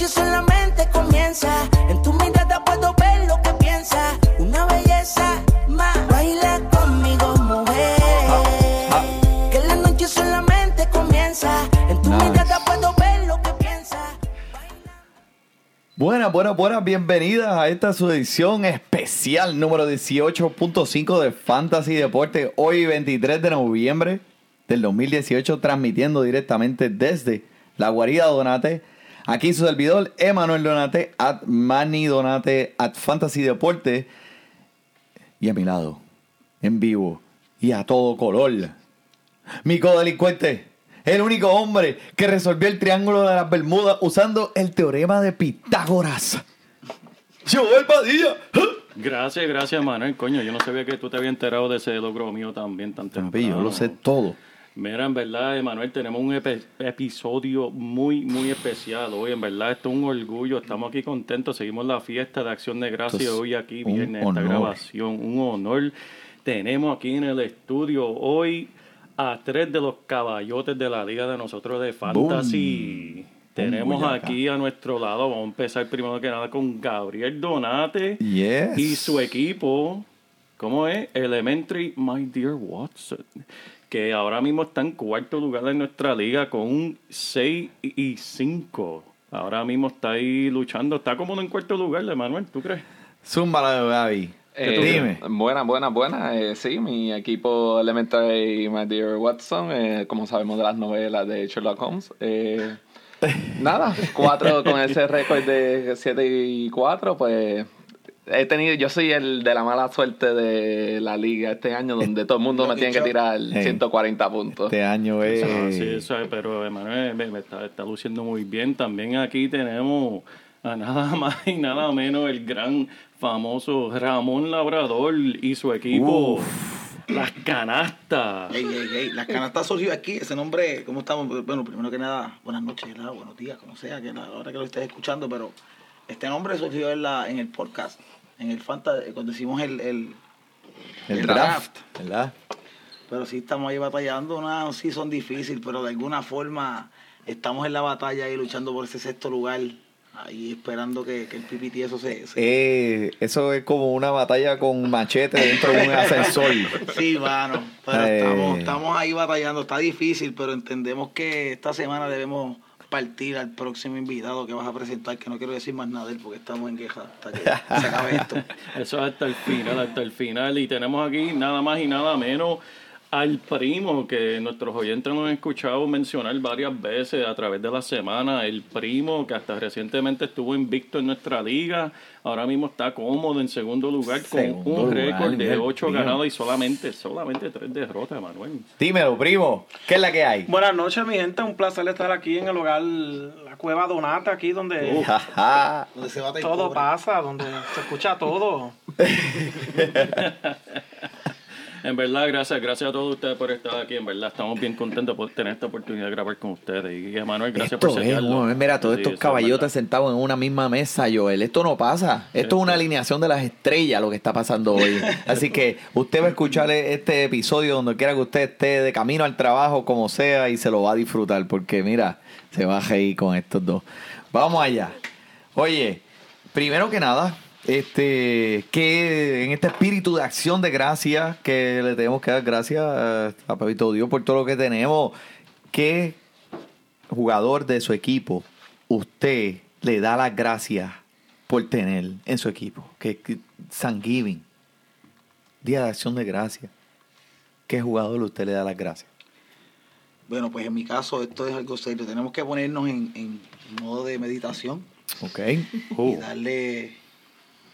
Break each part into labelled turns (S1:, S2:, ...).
S1: Noche solamente comienza. En tu mirada puedo ver lo que piensas. Una belleza más. Baila conmigo, mujer. Que la noche solamente comienza. En tu
S2: Nice.
S1: mirada puedo ver lo que piensas.
S2: Buenas, buenas, buenas, bienvenidas a esta su edición especial número 18.5 de Fantasy Deporte. Hoy 23 de noviembre del 2018, transmitiendo directamente desde la guarida Donate. Aquí su servidor, Emanuel Donate, at Manny Donate, at Fantasy Deporte. Y a mi lado, en vivo y a todo color, mi codelincuente, el único hombre que resolvió el triángulo de las Bermudas usando el teorema de Pitágoras. Joel Padilla.
S3: Gracias, gracias, Manuel. Coño, yo no sabía que tú te habías enterado de ese logro mío también tan temprano.
S2: yo lo sé todo.
S3: Mira, en verdad, Emanuel, tenemos un epi- episodio muy, muy especial hoy. En verdad, esto es un orgullo. Estamos aquí contentos. Seguimos la fiesta de Acción de Gracias
S2: Esto es
S3: hoy aquí, viernes, esta grabación. Un honor. Tenemos aquí en el estudio hoy a tres de los caballotes de la liga de nosotros de Fantasy. Tenemos aquí a nuestro lado, vamos a empezar primero que nada con Gabriel Donate
S2: Yes.
S3: y su equipo, ¿cómo es? Elementary My Dear Watson, que ahora mismo está en cuarto lugar en nuestra liga con un 6 y 5. Ahora mismo está ahí luchando, está como en cuarto lugar, Emanuel, ¿tú crees?
S2: Zúmbala, Gaby.
S4: Eh,
S2: Dime.
S4: Buena, buena, buena. Eh, sí, mi equipo Elementary My Dear Watson, eh, como sabemos de las novelas de Sherlock Holmes. eh, nada, cuatro con ese récord de 7 y 4, pues he tenido, yo soy el de la mala suerte de la liga este año, donde todo el mundo me tiene que tirar
S2: Eh.
S4: 140 puntos.
S2: Este año es.
S3: Sí, eso es, pero Emanuel me, me está, está luciendo muy bien. También aquí tenemos a nada más y nada menos el gran famoso Ramón Labrador y su equipo, las canastas.
S5: Ey, ey, ey, las canastas surgió aquí, ese nombre, ¿cómo estamos? Bueno, primero que nada, buenas noches, ¿verdad? buenos días, como sea, que la hora que lo estés escuchando, pero este nombre surgió en, la, en el podcast, en el Fanta, cuando hicimos el, el,
S2: el
S5: el
S2: draft. ¿Verdad?
S5: pero sí estamos ahí batallando, una season difícil, pero de alguna forma estamos en la batalla ahí luchando por ese sexto lugar, ahí esperando que, que el PPT eso se... se-
S2: Eh, eso es como una batalla con machete dentro de un ascensor.
S5: Sí, mano, pero
S2: Eh.
S5: estamos, estamos ahí batallando, está difícil, pero entendemos que esta semana debemos partir al próximo invitado que vas a presentar, que no quiero decir más nada de él porque estamos en queja hasta que se acabe esto.
S3: Eso es hasta el final, hasta el final. Y tenemos aquí nada más y nada menos al primo que nuestros oyentes nos han escuchado mencionar varias veces a través de la semana. El primo que hasta recientemente estuvo invicto en nuestra liga. Ahora mismo está cómodo en segundo lugar con
S2: Segundo
S3: un récord de
S2: Miguel,
S3: 8
S2: primo.
S3: ganados y solamente, solamente 3 derrotas, Manuel.
S2: Dímelo, primo. ¿Qué es la que hay?
S6: Buenas noches, mi gente. Un placer estar aquí en el hogar, la Cueva Donata, aquí donde
S2: Jaja.
S5: Donde se
S6: todo
S5: pobre.
S6: pasa, donde se escucha todo.
S3: En verdad, gracias, gracias a todos ustedes por estar aquí. En verdad, estamos bien contentos por tener esta oportunidad de grabar con ustedes. Y Manuel, gracias
S2: Esto
S3: por
S2: bueno, mira, todos
S3: Sí,
S2: estos
S3: eso es
S2: sentados en una misma mesa, Joel. Esto no pasa. Esto es una alineación de las estrellas lo que está pasando hoy. Así que usted va a escuchar este episodio donde quiera que usted esté de camino al trabajo, como sea, y se lo va a disfrutar. Porque mira, se va a reír con estos dos. Vamos allá. Oye, primero que nada, este, que en este espíritu de acción de gracias, que le tenemos que dar gracias a, a Papito Dios por todo lo que tenemos, ¿qué jugador de su equipo usted le da las gracias por tener en su equipo? Que, que San Giving, Día de Acción de Gracias. ¿Qué jugador usted le da las gracias?
S5: Bueno, pues en mi caso esto es algo serio. Tenemos que ponernos en, en modo de meditación
S2: ¿Ok?
S5: y darle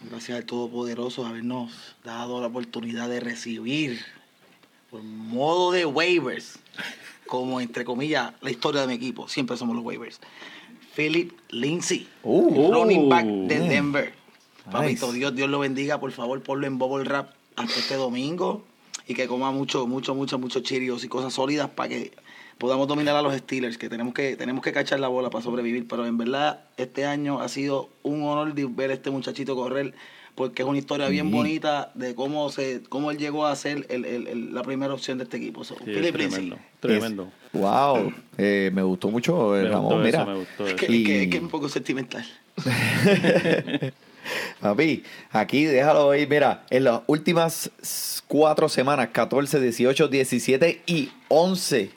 S5: gracias al Todopoderoso habernos dado la oportunidad de recibir por modo de waivers, como entre comillas la historia de mi equipo, siempre somos los waivers. Philip Lindsay,
S2: Uh.
S5: running back de
S2: Bien.
S5: Denver. Papito,
S2: Nice.
S5: Dios, Dios lo bendiga, por favor, ponlo en bubble wrap hasta este domingo y que coma mucho, mucho, mucho, mucho chirios y cosas sólidas para que podamos dominar a los Steelers, que tenemos que tenemos que cachar la bola para sobrevivir. Pero en verdad, este año ha sido un honor de ver a este muchachito correr, porque es una historia bien bonita de cómo se cómo él llegó a ser el- el- el- la primera opción de este equipo. So,
S3: Sí, tremendo, tremendo.
S2: Wow, eh, me gustó mucho, eh,
S3: Me
S2: Ramón.
S3: gustó
S2: Mira,
S3: eso, me gustó
S5: Es
S3: eso.
S5: que,
S2: Y-
S5: es que- es que es un poco sentimental.
S2: Papi, aquí déjalo ahí. Mira, en las últimas cuatro semanas, 14, 18, 17 y 11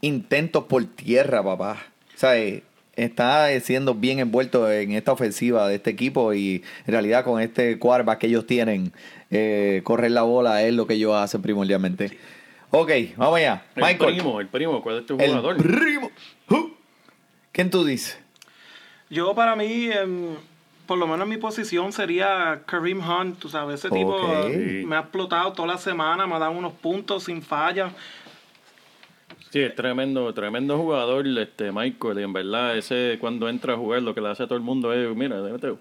S2: intentos por tierra, papá. O sea, eh, está eh, siendo bien envuelto en esta ofensiva de este equipo y en realidad con este quarterback que ellos tienen, eh, correr la bola es lo que ellos hacen primordialmente. Ok, vamos allá.
S3: El
S2: Michael.
S3: primo, el primo, ¿cuál es tu
S2: El
S3: jugador?
S2: primo. ¿Quién tú dices?
S6: Yo para mí, em, por lo menos en mi posición sería Kareem Hunt, tú sabes, ese tipo eh, me ha explotado toda la semana, me ha dado unos puntos sin falla.
S3: Sí, es tremendo, tremendo jugador, este Michael, y en verdad ese cuando entra a jugar lo que le hace a todo el mundo es, mira, déjate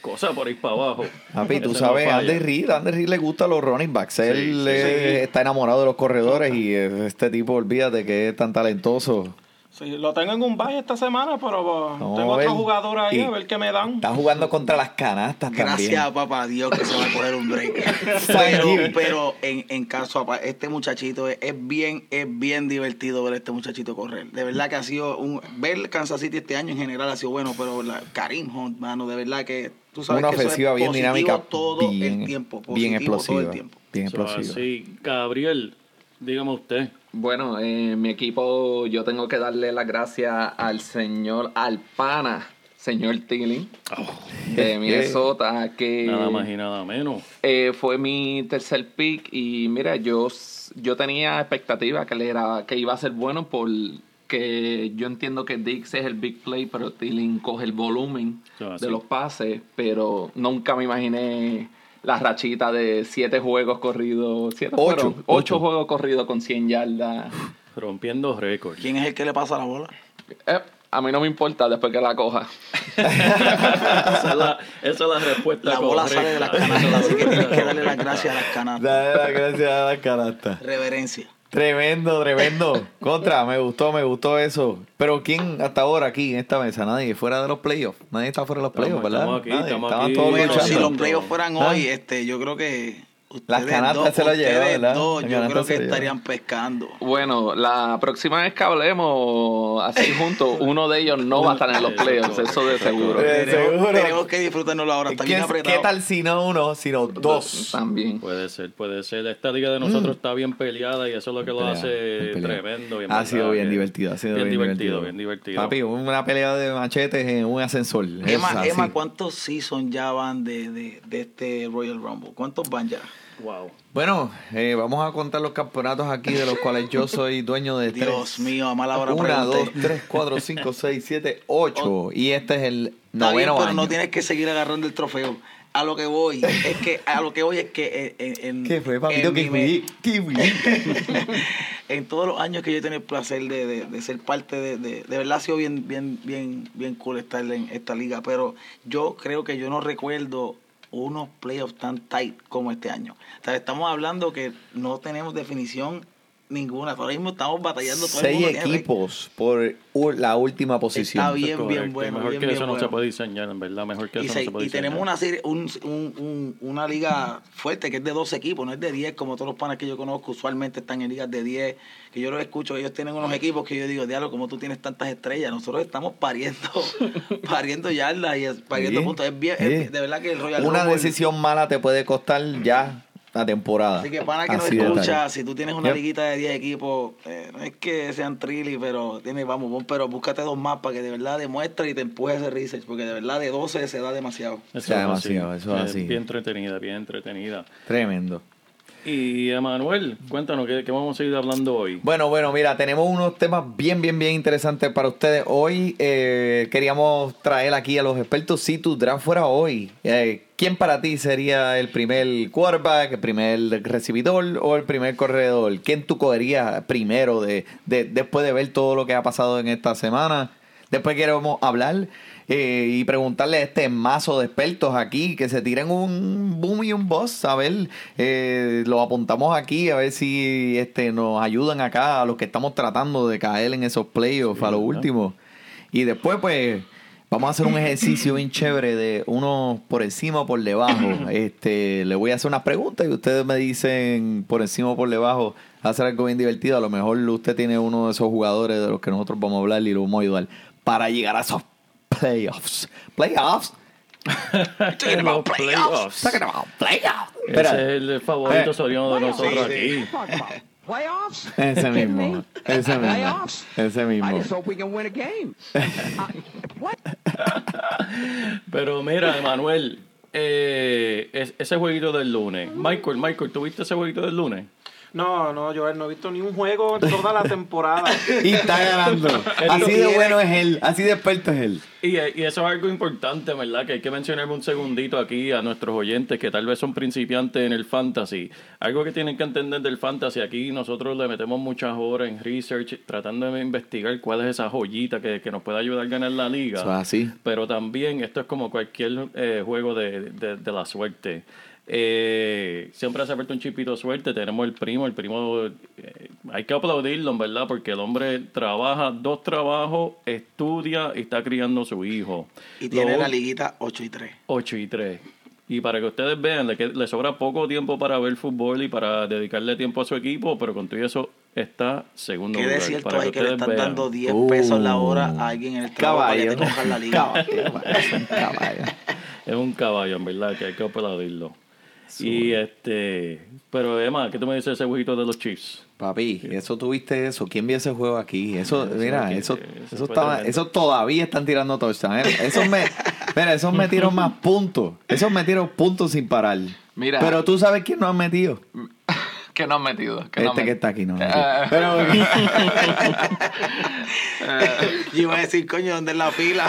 S3: cosas por ahí para abajo.
S2: Papi, tú
S3: Ese
S2: sabes,
S3: no.
S2: Andy Reid, Andy Reid le gustan los running backs. Él
S3: sí,
S2: eh, está enamorado de los corredores y este tipo, olvídate que es tan talentoso.
S6: Sí, lo tengo en un bye esta semana, pero tengo otro jugador ahí, a ver qué me dan.
S2: Está jugando contra las canastas
S5: Gracias,
S2: también.
S5: papá Dios, que se va a coger un break.
S2: Thank
S5: pero
S2: you.
S5: pero en, en caso, este muchachito es, es bien es bien divertido ver a este muchachito correr. De verdad que ha sido un... Ver Kansas City este año en general ha sido bueno, pero la, Karim Hunt, mano, de verdad que tú sabes
S2: Una
S5: que eso es
S2: ofensiva bien
S5: positivo
S2: dinámica,
S5: todo
S2: bien,
S5: el tiempo.
S2: bien
S5: positivo todo el
S2: explosiva.
S5: tiempo.
S2: Bien explosiva.
S3: así, Gabriel, dígame usted.
S4: Bueno, en mi equipo yo tengo que darle las gracias al señor Alpana, señor Tilling, de Minnesota, que
S3: Nada más y nada menos.
S4: eh, fue mi tercer pick y mira, yo, yo tenía expectativa que, le era, que iba a ser bueno porque yo entiendo que Dix es el big play, pero Tilling coge el volumen
S3: así.
S4: de los pases, pero nunca me imaginé la rachita de siete juegos corridos, siete
S2: Ocho,
S4: fueron,
S2: ocho.
S4: ocho juegos corridos con 100 yardas.
S3: Rompiendo récords.
S5: ¿Quién es el que le pasa la bola?
S4: Eh, a mí no me importa después que la coja.
S3: esa, es la, esa es la respuesta
S5: La bola
S3: correcta.
S5: sale de las canastas, así que tienes que darle las gracias a las canastas.
S2: Dale las gracias a las canastas.
S5: Reverencia.
S2: Tremendo, tremendo. Contra, me gustó, me gustó eso. Pero ¿quién hasta ahora aquí en esta mesa? Nadie fuera de los playoffs. Nadie está fuera de los playoffs,
S3: Estamos-
S2: ¿verdad?
S3: estamos aquí,
S2: Nadie.
S3: estamos
S2: Estaban
S3: aquí.
S2: todos
S5: Bueno,
S2: luchando.
S5: si los playoffs fueran
S2: ¿Ah?
S5: hoy, este, yo creo que
S2: Las canastas
S5: dos-
S2: se las llevan,
S5: ustedes
S2: ¿verdad?
S5: dos, yo creo que estarían pescando.
S4: Bueno, la próxima vez que hablemos así juntos, uno de ellos no va a estar en los playoffs, eso de seguro.
S2: Eh,
S5: Tenemos,
S2: seguro.
S5: tenemos que disfrutárnoslo ahora, está bien
S2: ¿Qué,
S5: apretado.
S2: qué tal si no uno, sino dos?
S4: También.
S3: Puede ser, puede ser. Esta liga de nosotros está bien peleada y eso es lo que lo
S2: Pelea,
S3: hace
S2: bien pelea.
S3: tremendo.
S2: Ha
S3: verdad
S2: sido bien divertido, ha sido bien,
S3: divertido, bien divertido.
S2: Papi, una pelea de machetes en un ascensor.
S5: Emma. Emma, ¿cuántos seasons ya van de, de, de este Royal Rumble? ¿Cuántos van ya?
S3: Wow.
S2: Bueno, eh, vamos a contar los campeonatos aquí de los cuales yo soy dueño de tres.
S5: Dios mío, a mala hora
S2: Una,
S5: pregunté.
S2: dos, tres, cuatro, cinco, seis, siete, ocho. Y este es el
S5: Está bien,
S2: noveno
S5: pero
S2: año.
S5: no tienes que seguir agarrando el trofeo. A lo que voy es que a lo que voy es que en, en-
S2: ¿Qué fue,
S5: en
S2: papito? ¿Qué
S5: mi me-
S2: fui? ¿Qué fui?
S5: en todos los años que yo he tenido el placer de, de- de ser parte de, de, de verdad ha sido bien, bien, bien, bien cool estar en esta liga, pero yo creo que yo no recuerdo unos playoffs tan tight como este año. Estamos hablando que no tenemos definición ninguna. Ahora mismo estamos batallando todo el
S2: Seis
S5: mundo tiene
S2: equipos por la última posición.
S5: Está bien,
S3: Correcto.
S5: bien bueno.
S3: Mejor
S5: bien,
S3: que
S5: bien
S3: eso no se puede diseñar, en verdad. Mejor que
S5: Y,
S3: eso
S5: se-
S3: no se puede
S5: y
S3: diseñar.
S5: tenemos una serie, un, un- un- una liga fuerte que es de 12 equipos, no es de 10 como todos los panas que yo conozco, usualmente están en ligas de 10, que yo los escucho, ellos tienen unos equipos que yo digo, diablo, como tú tienes tantas estrellas, nosotros estamos pariendo, pariendo yardas y pariendo
S2: Sí,
S5: puntos, es bien,
S2: sí.
S5: es- de verdad que el Royal
S2: Una
S5: Rumble-
S2: decisión mala te puede costar ya la temporada.
S5: Así que pana que
S2: Así de
S5: escucha, si tú tienes una
S2: Yep.
S5: liguita de 10 equipos, eh, no es que sean trilly, pero tiene, vamos, vamos, pero búscate dos más para que de verdad demuestre y te empuje ese research, porque de verdad de 12 se da demasiado.
S3: Eso es así.
S2: demasiado, eso es
S3: Eh,
S2: así.
S3: Bien entretenida, bien entretenida.
S2: Tremendo.
S3: Y Emanuel, cuéntanos, ¿qué, qué vamos a ir hablando hoy?
S2: Bueno, bueno, mira, tenemos unos temas bien, bien, bien interesantes para ustedes. Hoy eh, queríamos traer aquí a los expertos si tu draft fuera hoy. Eh, ¿Quién para ti sería el primer quarterback, el primer recibidor o el primer corredor? ¿Quién tú cogerías primero de, de- después de ver todo lo que ha pasado en esta semana? Después queremos hablar eh, y preguntarle a este mazo de expertos aquí que se tiren un boom y un boss. A ver, eh, lo apuntamos aquí a ver si este nos ayudan acá a los que estamos tratando de caer en esos playoffs a lo último. Y después, pues, vamos a hacer un ejercicio bien chévere de uno por encima o por debajo. Este, le voy a hacer unas preguntas y ustedes me dicen por encima o por debajo. Ser algo bien divertido. A lo mejor usted tiene uno de esos jugadores de los que nosotros vamos a hablar y lo vamos a ayudar para llegar a esos playoffs. Playoffs.
S3: En los playoffs.
S2: Talking about playoffs.
S3: Ese
S2: Espera,
S3: es el favorito
S2: Eh.
S3: soriano de nosotros aquí.
S7: About playoffs?
S2: ese mismo. Ese mismo.
S7: Playoffs?
S2: Ese
S7: I
S2: mismo.
S7: just hope we can win a game. What?
S3: Pero mira, Emanuel, eh, es- ese jueguito del lunes. Michael, Michael, ¿tuviste ese jueguito del lunes?
S6: No, no, Joel, no he visto ni un juego en toda la temporada.
S2: Y está ganando. Así de bueno es él. Así de experto es él.
S3: Y, y eso es algo importante, ¿verdad? Que hay que mencionar un segundito aquí a nuestros oyentes que tal vez son principiantes en el fantasy. Algo que tienen que entender del fantasy, aquí nosotros le metemos muchas horas en research tratando de investigar cuál es esa joyita que, que nos puede ayudar a ganar la liga.
S2: Eso es así.
S3: Pero también esto es como cualquier eh, juego de, de- de la suerte. Eh, siempre hace falta un chipito de suerte. Tenemos el primo, el primo, eh, hay que aplaudirlo, en verdad, porque el hombre trabaja dos trabajos, estudia y está criando a su hijo.
S5: Y tiene la liguita 8 y 3.
S3: 8 y 3. Y para que ustedes vean, le, que- le sobra poco tiempo para ver fútbol y para dedicarle tiempo a su equipo, pero con todo eso está segundo
S5: ¿Qué
S3: lugar.
S5: de cierto
S3: para
S5: hay que le
S3: ustedes
S5: están
S3: vean.
S5: dando 10
S2: Uh,
S5: pesos la hora a alguien en el trabajo para que te la liga?
S2: Caballo. Caballo.
S3: Es un caballo, en verdad, que hay que aplaudirlo. Y este, pero Emma, ¿qué tú me dices de ese jueguito de los Chiefs?
S2: Papi, eso tuviste eso. ¿Quién vio ese juego aquí? Eso,
S3: Eso
S2: mira,
S3: aquí,
S2: eso,
S3: eso
S2: estaba, eso todavía están tirando touchdown. ¿eh? Esos me, mira, esos metieron más puntos. Esos metieron puntos sin parar.
S4: Mira.
S2: Pero tú sabes quién no han metido.
S4: ¿Qué no han metido? ¿Qué no
S2: Este que
S4: metido?
S2: está aquí no.
S4: Eh.
S2: Pero
S5: Yo iba a decir, coño, ¿dónde es la fila?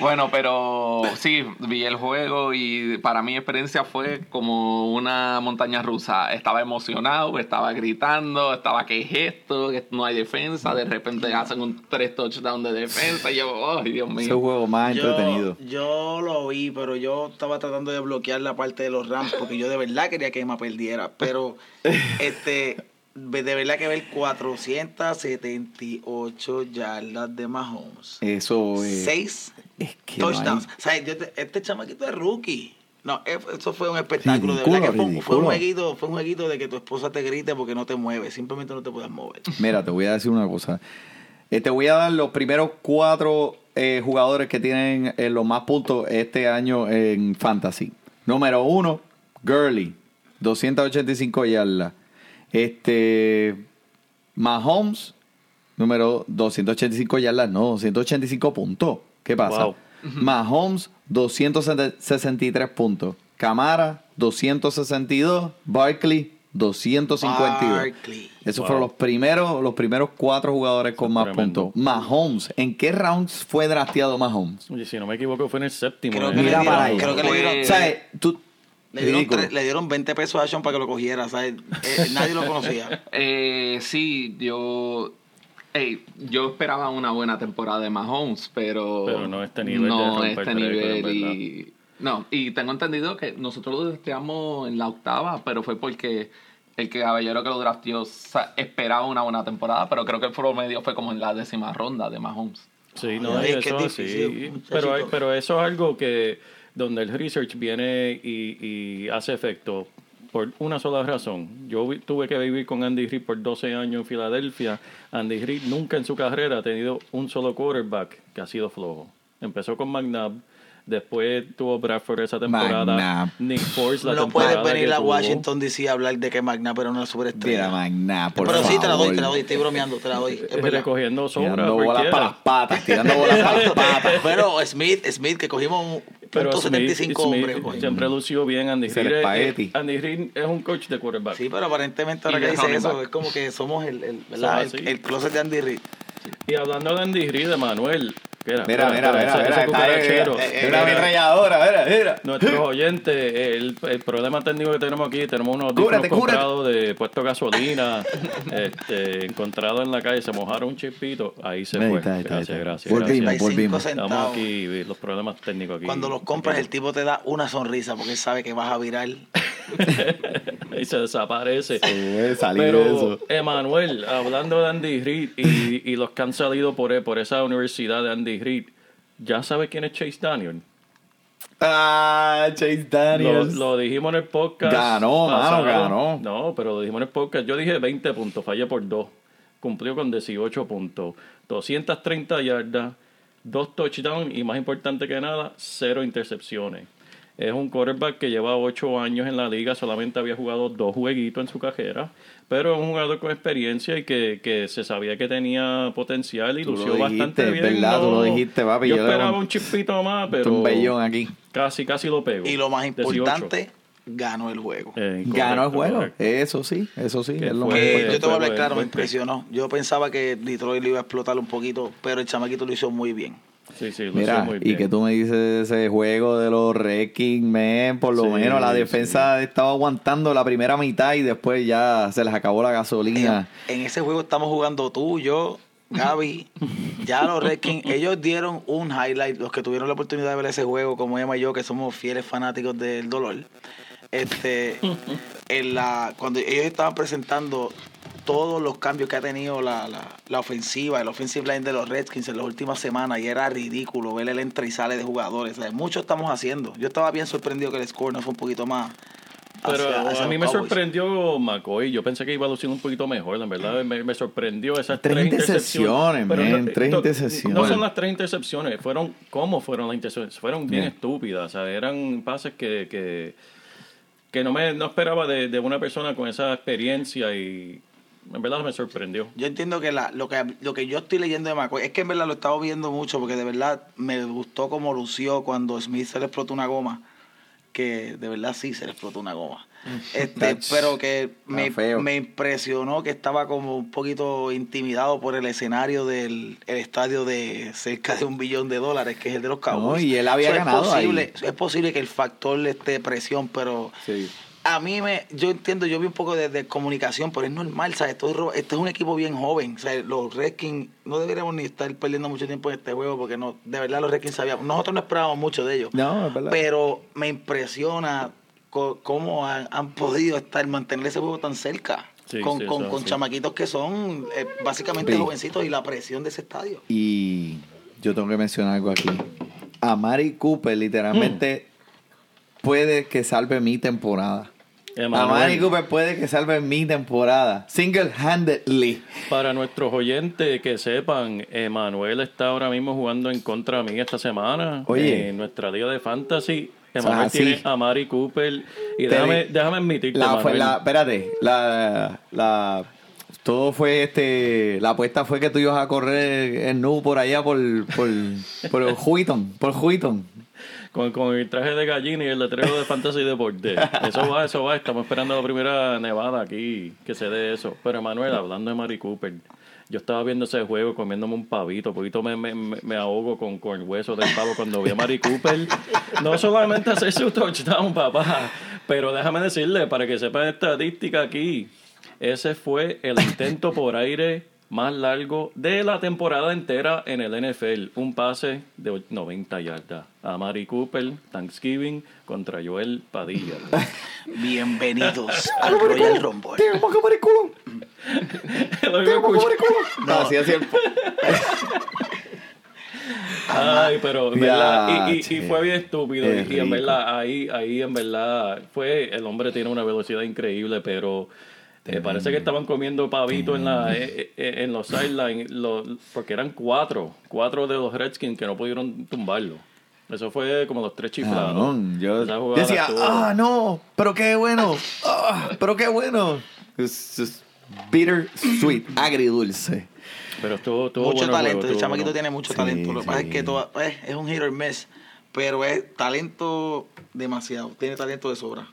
S4: Bueno, pero sí, vi el juego y para mi experiencia fue como una montaña rusa. Estaba emocionado, estaba gritando, estaba que es esto, que no hay defensa. De repente hacen un tres touchdowns de defensa y yo, ay, Dios
S2: ese
S4: mío.
S2: juego más
S5: yo,
S2: entretenido.
S5: yo lo vi, pero yo estaba tratando de bloquear la parte de los Rams porque yo de verdad quería que Emma perdiera. Pero este de verdad que ver 478 yardas de Mahomes.
S2: Eso es.
S5: Seis
S2: es que no hay-
S5: touchdowns. O sea, yo te- este chamaquito es rookie. No, eso fue un espectáculo. de verdad que fue, un- fue un
S2: ridículo.
S5: jueguito, fue un jueguito de que tu esposa te grite porque no te mueves. Simplemente no te puedes mover.
S2: Mira, te voy a decir una cosa. Eh, te voy a dar los primeros cuatro eh, jugadores que tienen eh, los más puntos este año en Fantasy. Número uno, Gurley, 285 yardas. Este, Mahomes, número 285 yardas, no, 285 puntos. ¿Qué pasa?
S3: Wow.
S2: Mahomes, 263 puntos. Camara, 262. Barkley, 252.
S5: Barkley.
S2: Esos
S3: Wow.
S2: fueron los primeros, los primeros cuatro jugadores con más
S3: Tremendo.
S2: puntos. Mahomes, ¿en qué rounds fue drafteado Mahomes?
S3: Oye, si no me equivoco, fue en el séptimo.
S5: Creo
S3: ¿eh?
S5: que le
S2: Mira
S5: dieron,
S2: para allá.
S5: creo que le dieron,
S2: O sea, eh, tú,
S5: le dieron,
S2: ridículo.
S5: tre- le dieron 20 pesos a Sean para que lo cogiera. ¿sabes? Eh, nadie lo conocía.
S4: Eh, sí, yo. Ey, yo esperaba una buena temporada de Mahomes, pero.
S3: Pero no este nivel de
S4: No
S3: romper
S4: este
S3: récord,
S4: nivel. Y, no, y tengo entendido que nosotros lo drafteamos en la octava, pero fue porque el que caballero que lo drafteó esperaba una buena temporada, pero creo que el promedio fue como en la décima ronda de Mahomes.
S3: Sí, no,
S5: Ay,
S3: eso
S5: es difícil,
S3: Pero, hay-
S5: muchachito.
S3: pero eso es algo que donde el research viene y, y hace efecto por una sola razón. Yo tuve que vivir con Andy Reid por 12 años en Filadelfia. Andy Reid nunca en su carrera ha tenido un solo quarterback que ha sido flojo. Empezó con McNabb, después tuvo Bradford esa temporada,
S2: McNabb.
S3: Nick Foles la
S5: no
S3: temporada
S5: puedes venir
S3: que
S5: a
S3: tuvo.
S5: Washington DC a hablar de que McNabb era una superestrella.
S2: Mira, Magna, por
S5: Pero sí, te la doy,
S2: favor.
S5: te la doy. Estoy bromeando, te la doy. Es
S3: recogiendo sombra
S2: Tirando bolas
S3: cualquiera.
S2: para las patas, tirando bolas para las patas.
S5: Pero Smith, Smith, que cogimos un
S3: Pero Smith,
S5: 75
S3: Smith
S5: hombre. coño.
S3: siempre lució bien. Andy Reid. Andy Reid es un coach de quarterback.
S5: Sí, pero aparentemente ahora
S4: Y
S5: que
S4: de
S5: dice eso,
S4: back.
S5: es como que somos el, el, el, el closet de Andy Reid.
S3: Y hablando de Andy Reid, Manuel, ¿Qué era?
S2: Mira, mira, mira, mira, ahí,
S3: cucarachero.
S2: mira,
S3: Mira,
S2: mira, ametralladora, mira, mira.
S3: Nuestros oyentes, el, el problema técnico que tenemos aquí, tenemos unos
S2: cúbrete.
S3: comprados de puesto gasolina, este, encontrados en la calle, se mojaron un chispito, ahí se
S2: Ahí
S3: fue.
S2: está, ahí está, ahí
S3: gracias, gracias,
S2: Volvimos, volvimos.
S3: Estamos aquí, los problemas técnicos aquí.
S5: Cuando los compras, el tipo te da una sonrisa porque él sabe que vas a virar.
S3: y se desaparece.
S2: salir
S3: Pero,
S2: de eso.
S3: Emanuel, hablando de Andy Reid y, y los que han salido por, por esa universidad de Andy Reid, ¿ya sabes quién es Chase Daniel?
S2: Ah, Chase Daniels.
S3: lo dijimos en el podcast.
S2: Ganó, mano, ganó.
S3: No, pero lo dijimos en el podcast. Yo dije 20 puntos, fallé por 2. Cumplió con 18 puntos. 230 yardas, 2 touchdowns y más importante que nada, 0 intercepciones. Es un quarterback que lleva 8 años en la liga, solamente había jugado dos jueguitos en su carrera, pero es un jugador con experiencia y que, que se sabía que tenía potencial y
S2: Tú lo
S3: lució
S2: dijiste,
S3: bastante bien.
S2: ¿verdad? Tú lo dijiste, papi,
S3: Yo
S2: yo
S3: esperaba un chispito más, pero
S2: un bellón aquí.
S3: casi, casi lo pego.
S5: Y lo más
S3: 18.
S5: importante, ganó el juego.
S3: Eh,
S2: Ganó el juego.
S3: correcto.
S2: Eso sí, eso sí.
S3: Que
S2: Es lo
S3: fue-
S2: más importante.
S5: yo te voy a hablar claro, me impresionó. Yo pensaba que Detroit le iba a explotar un poquito, pero el chamaquito lo hizo muy bien.
S3: Sí, sí, lo
S2: Mira,
S3: muy
S2: y
S3: bien.
S2: que tú me dices de ese juego de los Redskins, man, por lo
S3: Sí,
S2: menos la
S3: sí.
S2: defensa estaba aguantando la primera mitad y después ya se les acabó la gasolina.
S5: En ese juego estamos jugando tú, yo, Gaby, ya los Redskins, ellos dieron un highlight, los que tuvieron la oportunidad de ver ese juego, como Emma y yo, que somos fieles fanáticos del dolor. Este, en la, cuando ellos estaban presentando todos los cambios que ha tenido la, la, la ofensiva, el offensive line de los Redskins en las últimas semanas, y era ridículo ver el entra y sale de jugadores. O sea, mucho estamos haciendo. Yo estaba bien sorprendido que el score no fue un poquito más.
S3: Pero
S5: hacia- hacia
S3: a mí me
S5: Cowboys.
S3: sorprendió McCoy. Yo pensé que iba a lucir un poquito mejor. En verdad, me, me sorprendió esas
S2: Tres
S3: tres,
S2: intercepciones,
S3: Pero
S2: man,
S3: no-
S2: tres
S3: no-
S2: intercepciones.
S3: No son las tres intercepciones. Fueron, ¿cómo fueron las intercepciones? Fueron bien
S2: Bien.
S3: estúpidas. O sea, eran pases que, que, que no me no esperaba de, de una persona con esa experiencia y en verdad me sorprendió.
S5: Yo entiendo que la, lo que lo que yo estoy leyendo de McCoy es que en verdad lo he estado viendo mucho porque de verdad me gustó como lució cuando Smith se le explotó una goma. Que de verdad sí se le explotó una goma. Este, pero que me, me impresionó que estaba como un poquito intimidado por el escenario del el estadio de cerca de un billón de dólares, que es el de los Cowboys.
S2: No, y él había
S5: So,
S2: ganado
S5: es posible,
S2: ahí.
S5: Es posible que el factor esté presión, pero
S2: Sí.
S5: A mí me, yo entiendo, yo vi un poco de, de comunicación, pero es normal, ¿sabes? Esto es, este es un equipo bien joven, o sea, los Redskins no deberíamos ni estar perdiendo mucho tiempo en este juego porque no, de verdad los Redskins sabíamos, nosotros no esperábamos mucho de ellos,
S2: No, es verdad.
S5: pero me impresiona cómo han, han podido estar, mantener ese juego tan cerca,
S3: Sí,
S5: con,
S3: sí,
S5: con,
S3: eso
S5: con
S3: sí.
S5: chamaquitos que son eh, básicamente
S2: Sí.
S5: jovencitos y la presión de ese estadio.
S2: Y yo tengo que mencionar algo aquí. A Mari Cooper literalmente puede que salve mi temporada. A
S3: Emanuel,
S2: Mari Cooper puede que salve mi temporada. Single-handedly.
S3: Para nuestros oyentes que sepan, Emanuel está ahora mismo jugando en contra mí esta semana.
S2: Oye.
S3: En nuestra liga de fantasy. Emanuel
S2: así.
S3: tiene a Mari Cooper. Y déjame, déjame admitirte,
S2: La, fue, la, espérate, la, la, todo fue este, la apuesta fue que tú ibas a correr en nu por allá por, por, por Huiton, por Huiton.
S3: Con, con el traje de gallina y el letrero de Fantasy Deporte. Eso va, eso va. Estamos esperando la primera nevada aquí, que se dé eso. Pero Manuel, hablando de Mari Cooper, yo estaba viendo ese juego comiéndome un pavito. Poquito me, me, me- me ahogo con, con el hueso del pavo cuando vi a Mari Cooper. No solamente hacer su touchdown, papá, pero déjame decirle, para que sepan estadística aquí, ese fue el intento por aire más largo de la temporada entera en el NFL. Un pase de 90 yardas. A Mari Cooper, Thanksgiving, contra Joel Padilla.
S5: Bienvenidos al Royal Rumble.
S3: Lo iba a escuchar.
S2: No, así es cierto.
S3: Ay, pero verdad, y, y- y fue bien estúpido.
S2: Qué
S3: Y, y en verdad, ahí, ahí en verdad, fue, el hombre tiene una velocidad increíble, pero eh, parece que estaban comiendo pavito en la eh, eh, en los sidelines, lo- porque eran cuatro, cuatro de los Redskins que no pudieron tumbarlo. Eso fue como los tres chiflados.
S2: Yo decía, ah, no, pero qué bueno, ah, pero qué bueno. Es, es bitter sweet, agridulce.
S3: Pero estuvo, estuvo
S5: mucho
S3: bueno
S5: talento,
S3: juego,
S5: el chamaquito
S3: bueno.
S5: tiene mucho
S2: Sí,
S5: talento. Lo que pasa es que todo- es un hit or miss, pero es talento demasiado. Tiene talento de sobra.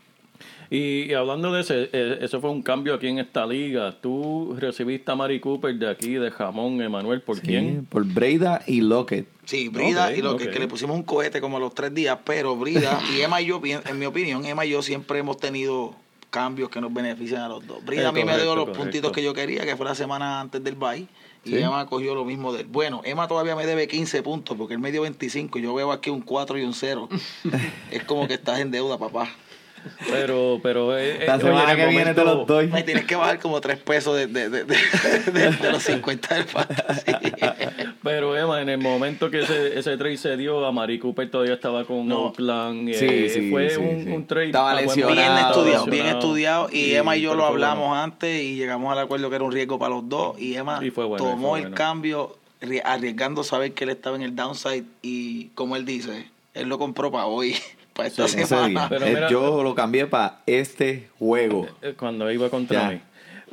S3: Y, y hablando de ese, eh, eso fue un cambio aquí en esta liga. Tú recibiste a Mari Cooper de aquí, de Jamón, Emanuel, ¿por
S2: Sí,
S3: quién?
S2: Por Breida y Lockett.
S5: Sí, Brida, y lo que, le pusimos un cohete como a los tres días, pero Brida y Emma y yo, en mi opinión, Emma y yo siempre hemos tenido cambios que nos benefician a los dos. Brida a mí me
S3: correcto,
S5: dio los
S3: correcto.
S5: puntitos que yo quería, que fue la semana antes del bye, y
S2: Sí.
S5: Emma cogió lo mismo de él. Bueno, Emma todavía me debe 15 puntos, porque él me dio 25, y yo veo aquí un 4 y un 0. es como que estás en deuda, papá.
S3: Pero, pero. eh, eh,
S2: La semana que viene te los doy.
S5: Me tienes que bajar como 3 pesos de, de, de, de- de- de los 50 del fantasy.
S3: Pero Emma, en el momento que ese, ese trade se dio, a Mari Cooper todavía estaba con
S5: No.
S3: Oakland.
S2: Sí,
S3: eh,
S2: sí,
S3: fue
S2: sí,
S3: un,
S2: sí.
S3: un trade.
S2: Estaba lesionado.
S5: Bien estudiado, bien estudiado. Y
S3: Sí,
S5: Emma y yo lo
S3: fue
S5: hablamos
S3: bueno.
S5: antes y llegamos al acuerdo que era un riesgo para los dos. Y Emma
S3: Y fue bueno, y
S5: tomó
S3: fue
S5: el
S3: bueno.
S5: cambio ri- arriesgando saber que él estaba en el downside. Y como él dice, él lo compró para hoy, para esta semana.
S3: Pero
S2: Eh,
S3: mira-
S2: yo lo cambié para este juego.
S3: Eh, Cuando iba contra
S2: Ya.
S3: mí.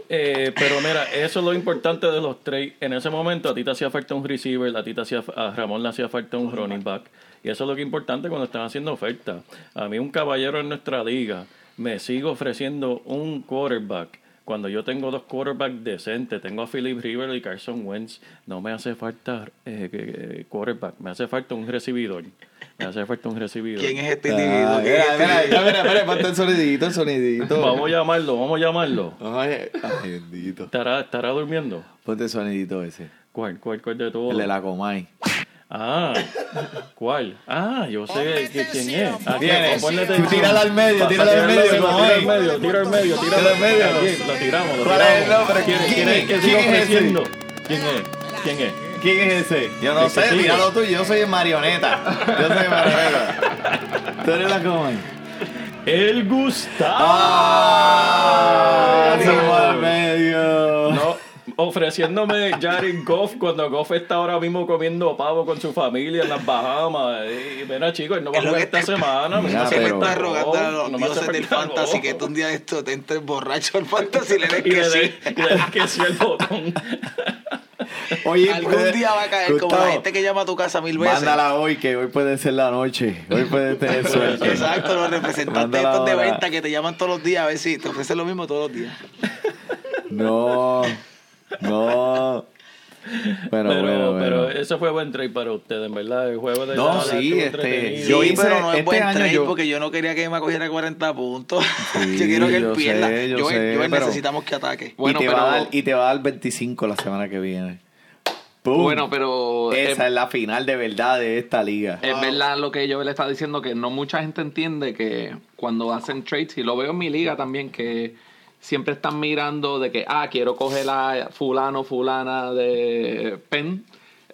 S3: Eh, pero mira, eso es lo importante de los trades. En ese momento a ti te hacía falta un receiver, a ti te hacía, a Ramón le hacía falta un running back. Y eso es lo que es importante cuando están haciendo ofertas. A mí un caballero en nuestra liga me sigue ofreciendo un quarterback. Cuando yo tengo dos quarterbacks decentes, tengo a Philip River y Carson Wentz, no me hace falta eh, quarterback, me hace falta un recibidor. Me hace falta un recibidor.
S5: ¿Quién es este
S2: Ah,
S5: individuo? ¿Quién es
S2: mira,
S5: este
S2: mira, mira, mira, mira, ponte el sonidito, el sonidito.
S3: Vamos a llamarlo, vamos a llamarlo.
S2: Ay, ay, bendito.
S3: ¿Estará, estará durmiendo?
S2: Ponte el sonidito ese.
S3: ¿Cuál? ¿Cuál? ¿Cuál de todos?
S2: El de la Comay.
S3: Ah, ¿cuál? Ah, yo sé que- quién es. Ah, atención.
S2: tírala al medio, tírala al medio,
S3: Tira
S2: como
S3: al medio, tira al medio, tira
S2: Tira al medio.
S3: Lo tiramos, lo
S2: ¿Cuál es el
S3: tiramos. ¿Quién,
S2: ¿Quién
S3: quién
S2: es? ¿Quién es ese?
S3: ¿Quién es? ¿Quién es?
S2: ¿Quién es ese? Yo no sé, míralo tú, yo soy marioneta. Yo soy marioneta. Tú eres la Comay.
S3: El Gustavo.
S2: ¡Ah! Al medio.
S3: No, ofreciéndome Jared Goff cuando Goff está ahora mismo comiendo pavo con su familia en las Bahamas. Y mira, chicos, él no va a jugar esta
S5: te-
S3: semana. me
S2: Mira,
S3: hace
S5: Se me está rogando a los
S3: no
S5: dioses del fantasy
S3: Goff.
S5: que tú un día de esto te entres borracho al fantasy y le des
S3: Y
S5: que
S3: le
S5: sí.
S3: dé- y le dé que sí el botón.
S2: Oye,
S5: Algún
S2: puede-
S5: día va a caer como la gente que llama a tu casa mil veces.
S2: Mándala hoy, que hoy puede ser la noche. Hoy puede tener suerte.
S5: Exacto, los representantes
S2: Mándala
S5: estos de
S2: ahora.
S5: venta que te llaman todos los días a ver si te ofrecen lo mismo todos los días.
S2: No, no. Bueno,
S3: pero,
S2: bueno, bueno.
S3: pero eso fue buen trade para ustedes, en verdad. El juego de
S2: No, sí, este. Yo
S5: sí,
S2: hice-
S5: pero no es
S2: este
S5: buen
S2: año
S5: trade
S2: yo-
S5: porque yo no quería que Emma cogiera 40 puntos.
S2: Sí,
S5: yo quiero que él
S2: yo
S5: pierda.
S2: sé, yo
S5: yo,
S2: sé,
S5: yo
S2: pero-
S5: necesitamos que ataque.
S4: Bueno,
S2: y, te
S4: pero-
S2: va a dar, y te va a dar 25 la semana que viene. ¡Pum!
S4: Bueno, pero
S2: Esa
S4: eh,
S2: es la final de verdad de esta liga.
S4: es verdad lo que yo le estaba diciendo, que no mucha gente entiende que cuando hacen trades, y lo veo en mi liga también, que siempre están mirando de que, ah, quiero coger a fulano, fulana de Penn,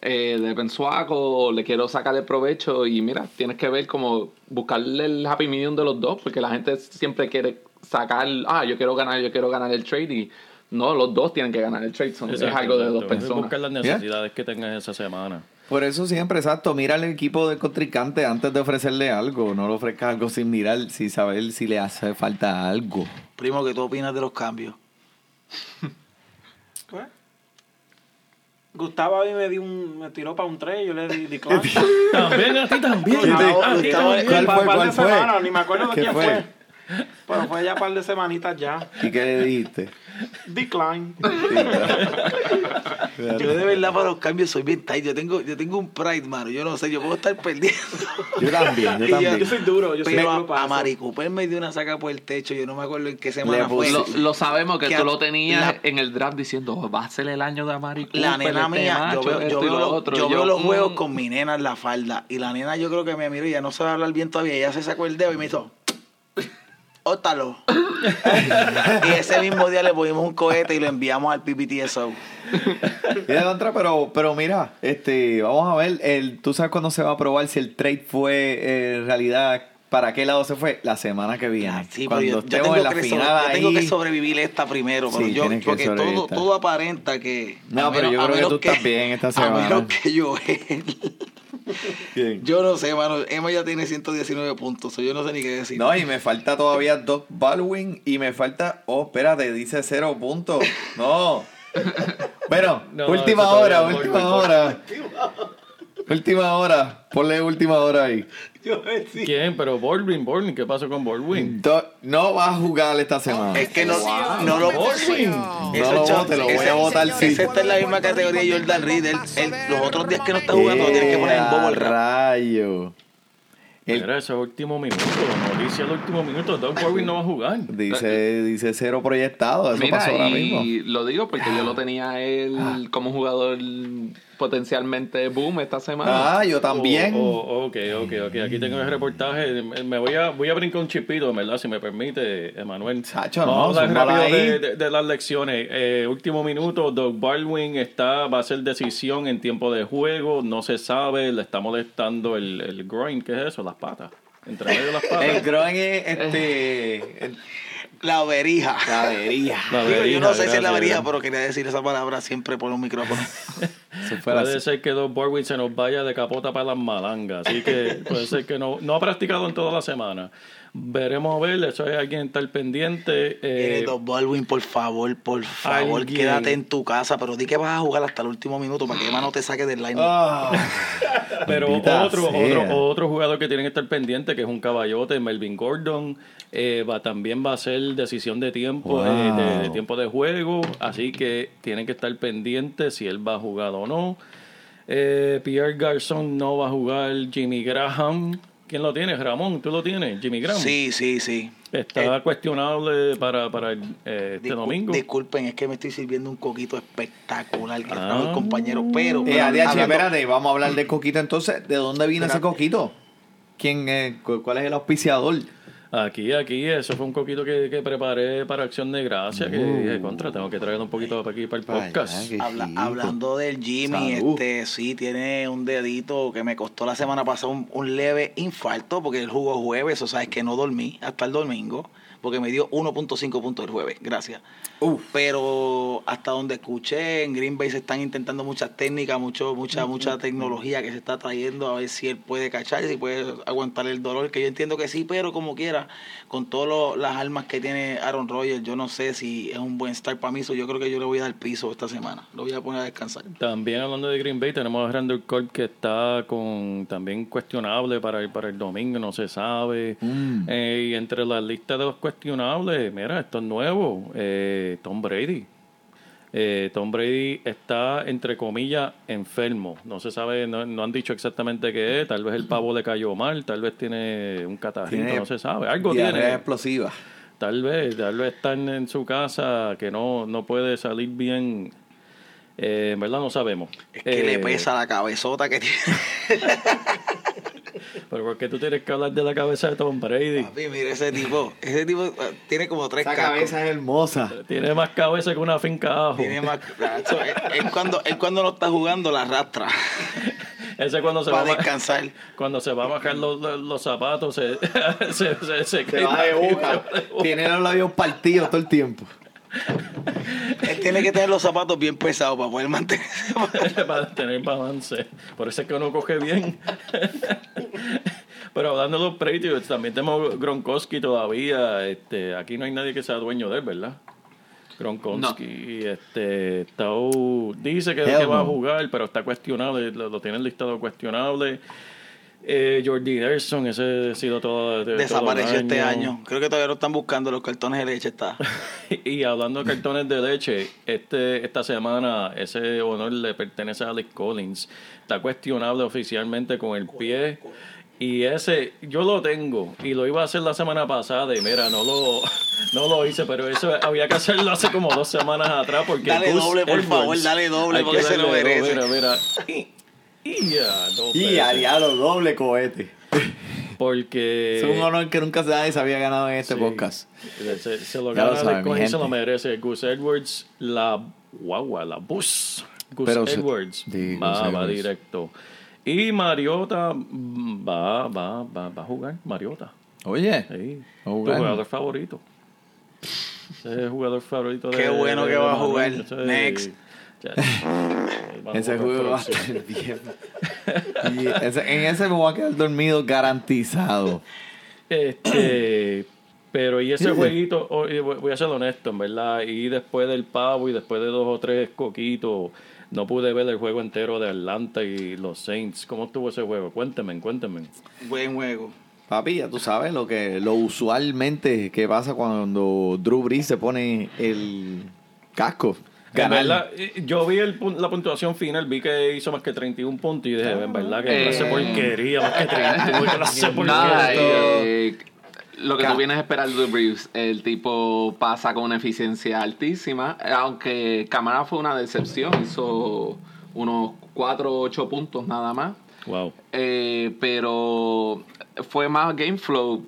S4: eh, de Pensuaco, o le quiero sacarle provecho, y mira, tienes que ver como buscarle el happy medium de los dos, porque la gente siempre quiere sacar, ah, yo quiero ganar, yo quiero ganar el trade, y no, los dos tienen que ganar el trade, son, es algo de dos personas.
S3: Buscar las necesidades que tengas esa semana.
S2: Por eso siempre, exacto, mira al equipo del contrincante antes de ofrecerle algo. No le ofrezcas algo sin mirar, sin saber si le hace falta algo.
S5: Primo, ¿qué tú opinas de los cambios?
S6: Pues, Gustavo a mí me dio un, me tiró para un 3, yo le di decline.
S3: También a ti también.
S2: ¿Cuál fue? ¿Cuál
S6: de
S2: fue?
S6: ni me acuerdo de
S2: ¿Qué
S6: quién
S2: fue?
S6: Pero fue ya un par de semanitas ya.
S2: ¿Y qué le dijiste?
S6: Decline.
S5: Yo de verdad para los cambios soy bien tight. Yo tengo, yo tengo un pride, mano. Yo no sé, yo puedo estar perdiendo.
S2: Yo también, yo también.
S6: Yo soy duro, yo soy
S5: Pero
S6: duro para
S5: a. Mari Cooper me dio una saca por el techo. Yo no me acuerdo en qué semana
S2: Le
S5: fue.
S4: Lo, lo sabemos que
S5: Que
S4: tú
S5: a-
S4: lo tenías
S5: la-
S4: en el draft diciendo, "Oh, va a ser el año de Amari
S5: La
S4: Cooper,
S5: nena
S4: este
S5: mía, yo veo, yo veo
S4: lo
S5: los,
S4: otro".
S5: yo veo los
S4: mm,
S5: juegos con mi nena en la falda. Y la nena yo creo que me miró y ya no sabe hablar bien todavía. Ella se sacó el dedo y me hizo... Ótalo. y ese mismo día le pusimos un cohete y lo enviamos al PPTSO.
S2: Y de contra, pero, pero mira, este, vamos a ver, el, tú sabes cuándo se va a probar si el trade fue eh, en realidad, para qué lado se fue, la semana que viene.
S5: Ah, sí,
S2: Cuando
S5: yo,
S2: estemos
S5: tengo
S2: en la
S5: que
S2: final
S5: sobre- yo tengo
S2: ahí.
S5: que sobrevivir esta primero. Pero
S2: Sí,
S5: yo,
S2: tienes que
S5: porque todo, todo aparenta que...
S2: No,
S5: a
S2: pero
S5: menos-
S2: yo
S5: a
S2: creo que tú estás bien esta
S5: A
S2: semana.
S5: menos que yo...
S2: Bien.
S5: Yo no sé, mano. Emma ya tiene 119 puntos. yo no sé ni qué decir.
S2: No, y me falta todavía dos Baldwin y me falta, oh, espérate, dice cero puntos. No. Bueno,
S3: No,
S2: última hora, última
S3: voy, voy.
S2: hora. Última hora. Ponle última hora ahí.
S5: Yo decía,
S3: ¿Quién? Pero Baldwin, Baldwin, ¿qué pasó con Baldwin?
S2: Do- No va a jugar esta semana.
S5: Es que no, no lo
S3: Baldwin.
S2: No lo vote, lo voy a votar sí.
S5: Ese está en la misma categoría de Jordan Reed. Los otros días que no está jugando, lo tienes que poner en bobo el
S2: rayo. El-
S3: Era ese último minuto, noticia del último minuto. Doug Baldwin no va a jugar.
S2: Dice, dice cero proyectado. Eso
S4: Mira,
S2: pasó ahora
S4: y
S2: mismo.
S4: lo digo porque yo lo tenía a él como jugador potencialmente boom esta semana.
S2: Ah, yo también.
S3: Oh, oh, ok, ok, ok. Aquí tengo el reportaje. Me voy a, voy a brincar un chipito, ¿verdad? Si me permite, Emanuel.
S2: Chacho,
S3: Vamos
S2: no,
S3: a hablar rápido
S2: ahí.
S3: de, de- de las lecciones. Eh, último minuto, Doug Baldwin está, va a hacer decisión en tiempo de juego. No se sabe, le está molestando el, el groin. ¿Qué es eso? Las patas. Entre medio de las
S2: El
S3: patas.
S2: groin es este. el-
S5: La verija.
S2: La verija.
S3: La
S5: Digo, yo
S3: verija,
S5: no sé si es la verija, pero quería decir esa palabra siempre por un micrófono.
S2: Eso fue
S3: Puede ser que Doug Baldwin se nos vaya de capota para las malangas. Así que puede ser que no, no ha practicado en toda la semana. Veremos a ver, eso es alguien estar pendiente. eh,
S5: Eh, Doc Baldwin, por favor, por favor,
S3: alguien-
S5: quédate en tu casa, pero di que vas a jugar hasta el último minuto para que Emma no te saque del line.
S2: Ah.
S3: Pero
S2: Maldita
S3: otro,
S2: sea.
S3: otro, otro jugador que tienen que estar pendiente, que es un caballote, Melvin Gordon, eh, va, también va a ser decisión de tiempo,
S2: Wow.
S3: eh, de, de tiempo de juego, así que tienen que estar pendientes si él va a jugar o no. Eh, Pierre Garçon no va a jugar, Jimmy Graham, ¿quién lo tiene? Ramón, ¿tú lo tienes? Jimmy Graham.
S5: Sí, sí, sí.
S3: Está cuestionable para, para eh, este
S5: Discul-
S3: domingo.
S5: Disculpen, es que me estoy sirviendo un coquito espectacular que
S3: Ah.
S5: trajo el compañero, pero...
S2: Eh, ADH,
S5: hablando-
S2: espérate, vamos a hablar del coquito entonces. ¿De dónde viene ese coquito? ¿Quién ¿Cuál es el auspiciador?
S3: Aquí, aquí, eso fue un coquito que, que preparé para Acción de Gracia, que dije, contra, tengo que traerlo un poquito para aquí para el podcast.
S5: Habla- hablando del Jimmy,
S2: Salud.
S5: este sí tiene un dedito que me costó la semana pasada un, un leve infarto porque él jugó jueves, o sea, es que no dormí hasta el domingo porque me dio 1.5 puntos el jueves, gracias. Pero hasta donde escuché, en Green Bay se están intentando muchas técnicas, mucho, mucha, mucha tecnología que se está trayendo a ver si él puede cachar, si puede aguantar el dolor, que yo entiendo que sí, pero como quiera, con todas las armas que tiene Aaron Rodgers, yo no sé si es un buen start para mí, so yo creo que yo le voy a dar piso esta semana, lo voy a poner a descansar.
S3: También hablando de Green Bay, tenemos a Randall Colt que está con también cuestionable para el, para el domingo, no se sabe. Eh, y entre la lista de los cuestionables, mira, esto es nuevo, eh, Tom Brady. Eh, Tom Brady está, entre comillas, enfermo. No se sabe, no, no han dicho exactamente qué es. Tal vez el pavo le cayó mal, tal vez tiene un catarrito,
S2: Tiene
S3: no se sabe. Algo tiene.
S2: explosiva.
S3: Tal vez, tal vez está en, en su casa que no, no puede salir bien. Eh, en verdad no sabemos.
S5: Es que
S3: Eh,
S5: le pesa la cabezota que tiene.
S3: Pero ¿por qué tú tienes que hablar de la cabeza de Tom Brady?
S5: Papi, mira ese tipo, ese tipo eh, tiene como tres
S2: Esa
S5: cascos.
S2: cabeza es hermosa.
S3: Tiene más cabeza que una finca ajo.
S5: Tiene más, él, cuando, él cuando no está jugando la arrastra
S3: Ese cuando se va a
S5: descansar.
S3: cuando se va a bajar los, los, zapatos se, se, se, se
S2: va de boca. Tiene los labios partidos todo el tiempo.
S5: Él tiene que tener los zapatos bien pesados para poder mantenerse.
S3: para tener balance. Por eso es que uno coge bien. Pero hablando de los Patriots, también tenemos Gronkowski todavía. Este, aquí no hay nadie que sea dueño de él, ¿verdad? Gronkowski este, está, dice que, va a
S2: no.
S3: jugar, pero está cuestionable, lo, lo tienen listado cuestionable. Eh, Jordi Nelson, ese ha sido todo, de- todo el
S5: Desapareció este año. Creo que todavía lo están buscando los cartones de leche. Está.
S3: Y hablando de cartones de leche, este esta semana ese honor le pertenece a Alex Collins. Está cuestionable oficialmente con el pie. Y ese, yo lo tengo y lo iba a hacer la semana pasada y mira, no lo, no lo hice, pero eso había que hacerlo hace como dos semanas atrás porque
S5: Dale
S3: Gus
S5: doble, por
S3: Edwards-
S5: favor, dale doble, porque se lo merece.
S3: doble, Mira, mira. Y,
S2: a diablo, doble cohete.
S3: Porque
S2: Es un honor que nunca nadie se había ganado en este
S3: Sí.
S2: podcast.
S3: Se, se lo
S2: Ya lo
S3: gana
S2: saben,
S3: Collins, se lo merece. Gus Edwards, la guagua, la bus. Gus
S2: Pero se-
S3: Edwards va, va
S2: Edwards.
S3: directo. Y Mariota va, va, va, va a jugar. Mariota.
S2: Oye,
S3: Sí. Tu jugador favorito. Ese es el jugador favorito de
S5: Qué bueno que
S3: de
S5: va a jugar. Next.
S3: Ya.
S2: Ese juego va a estar bien. Y ese- en ese me voy a quedar dormido garantizado.
S3: Este, pero y ese jueguito, voy voy a ser honesto, en verdad, y después del pavo y después de dos o tres coquitos, no pude ver el juego entero de Atlanta y los Saints. ¿Cómo estuvo ese juego? Cuénteme, cuénteme.
S5: Buen juego.
S2: Papi, ya tú sabes lo que lo usualmente que pasa cuando Drew Brees se pone el casco.
S3: En
S2: Ganar.
S3: verdad, eh, yo vi el la puntuación final, vi que hizo más que 31 puntos y dije, en verdad que clase
S4: Eh.
S3: porquería, más que 31, clase porquería.
S4: eh, lo que tú vienes a esperar de Breeze, el tipo pasa con una eficiencia altísima, aunque Camara fue una decepción, hizo unos 4 o 8 puntos nada más,
S3: Wow.
S4: Eh, pero fue más game flow.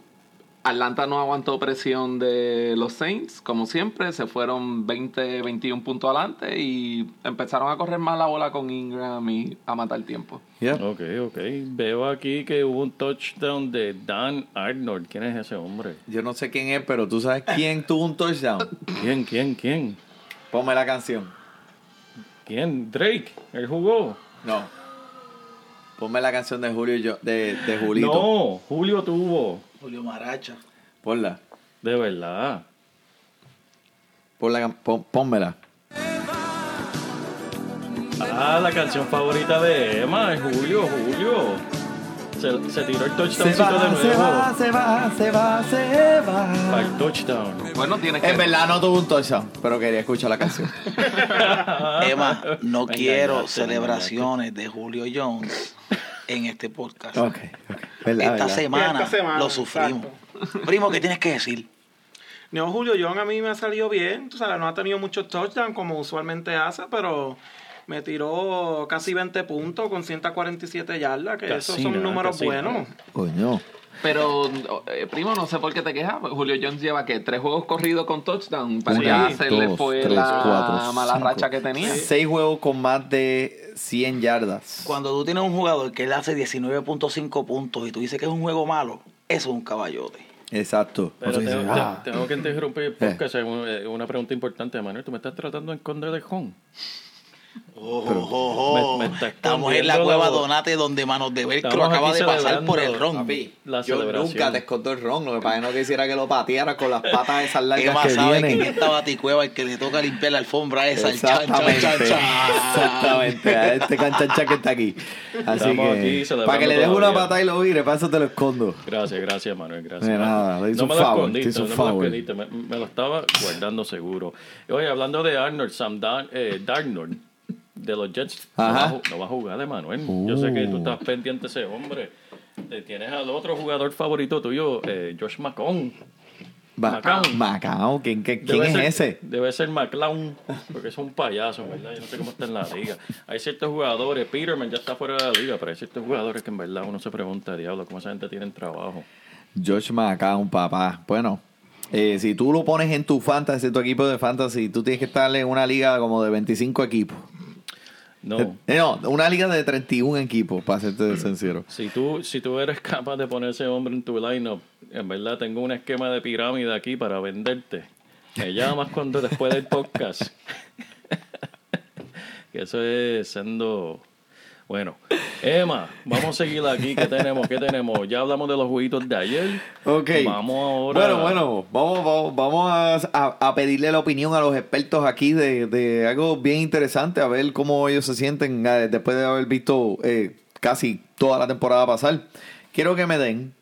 S4: Atlanta no aguantó presión de los Saints, como siempre, se fueron 20, 21 puntos adelante y empezaron a correr más la bola con Ingram y a matar tiempo.
S2: Yeah.
S3: Ok, ok. Veo aquí que hubo un touchdown de Dan Arnold. ¿Quién es ese hombre?
S2: Yo no sé quién es, pero tú sabes quién tuvo un touchdown.
S3: ¿Quién, quién, quién?
S2: Ponme la canción.
S3: ¿Quién? Drake. Él jugó.
S2: No. Ponme la canción de Julio yo, de, de Julito.
S3: No, Julio tuvo.
S5: Julio Maracha.
S2: Ponla.
S3: De verdad.
S2: Ponla, pon- pónmela.
S3: Ah, la canción favorita de Emma es Julio, Julio. Se, se tiró el touchdowncito de nuevo.
S2: se va, se va, se va.
S3: Para el touchdown.
S4: Bueno, tienes que...
S2: En verdad no tuvo un touchdown, pero quería escuchar la canción.
S5: Emma, no quiero celebraciones de Julio Jones en este podcast.
S2: ¿Verdad,
S5: Esta
S2: verdad?
S5: semana,
S6: Esta semana,
S5: lo sufrimos. Primo, ¿qué tienes que decir?
S6: No, Julio John a mí me ha salido bien. Tú sabes, no ha tenido muchos touchdowns como usualmente hace, pero me tiró casi 20 puntos con 147 yardas, que esos son números
S3: casi
S6: buenos.
S2: Coño.
S4: Pero, eh, primo, no sé por qué te quejas. Julio Jones lleva que tres juegos corridos con touchdown. Para
S2: Una,
S4: ya se le fue
S2: tres,
S4: la
S2: cuatro,
S4: mala
S2: cinco.
S4: racha que tenía.
S2: Seis juegos con más de 100 yardas.
S5: Cuando tú tienes un jugador que le hace 19.5 puntos y tú dices que es un juego malo, eso es un caballote.
S2: Exacto.
S3: Pero tengo,
S2: ah.
S3: te- tengo que interrumpir porque es una, una pregunta importante, Manuel. ¿Tú me estás tratando de esconder de home?
S5: Oh, oh, oh, oh.
S3: Me- me está
S5: Estamos en la cueva
S3: la-
S5: Donate donde Manos de Velcro acaba de pasar por el ron.
S2: Papi,
S3: La
S2: yo nunca te escondo el ron. Lo que pasa es que no quisiera que lo pateara con las patas esas largas
S5: Emma
S2: que
S5: sabe que en esta baticueva el que le toca limpiar la alfombra esa, el chan, chan,
S2: Exactamente.
S5: chan, chan.
S2: Exactamente. A este canchancha que está aquí. Así
S3: Estamos
S2: que. Para que le deje una patada y lo vire, para eso te lo escondo.
S3: Gracias, gracias, Manuel. Gracias.
S2: De nada, le hizo
S3: no me
S2: un
S3: lo
S2: favor,
S3: escondiste,
S2: te hizo un
S3: no me lo
S2: favor.
S3: escondiste, me, me lo estaba guardando seguro. Oye, hablando de Arnold, Sam eh, Darnold, de los Jets, no va, a
S2: Ajá.
S3: ju- no va a jugar de Manuel. Yo sé que tú
S2: Uh.
S3: estás pendiente de ese hombre. Eh, Tienes al otro jugador favorito tuyo, eh, Josh McCown. Macao.
S2: Macao. ¿Quién, quién es ese?
S3: Debe ser McClown, porque es un payaso, ¿verdad? Yo no sé cómo está en la liga. Hay ciertos jugadores, Peterman ya está fuera de la liga, pero hay ciertos jugadores que en verdad uno se pregunta, diablo, ¿cómo esa gente tiene trabajo?
S2: Josh McCown, papá. Bueno, eh, si tú lo pones en tu fantasy, tu equipo de fantasy, tú tienes que estar en una liga como de 25 equipos.
S3: No.
S2: Eh, no, una liga de 31 equipos, para serte sincero.
S3: Si tú, si tú eres capaz de poner ese hombre en tu lineup, en verdad tengo un esquema de pirámide aquí para venderte. Me llamas cuando después del podcast. que eso es siendo. Bueno, Emma, vamos a seguir aquí. ¿Qué tenemos? ¿Qué tenemos? Ya hablamos de los juguitos de ayer.
S2: Ok.
S3: Vamos ahora.
S2: Bueno, bueno, vamos, vamos, vamos a, a- a pedirle la opinión a los expertos aquí de, de algo bien interesante, a ver cómo ellos se sienten eh, después de haber visto eh, casi toda la temporada pasar. Quiero que me den,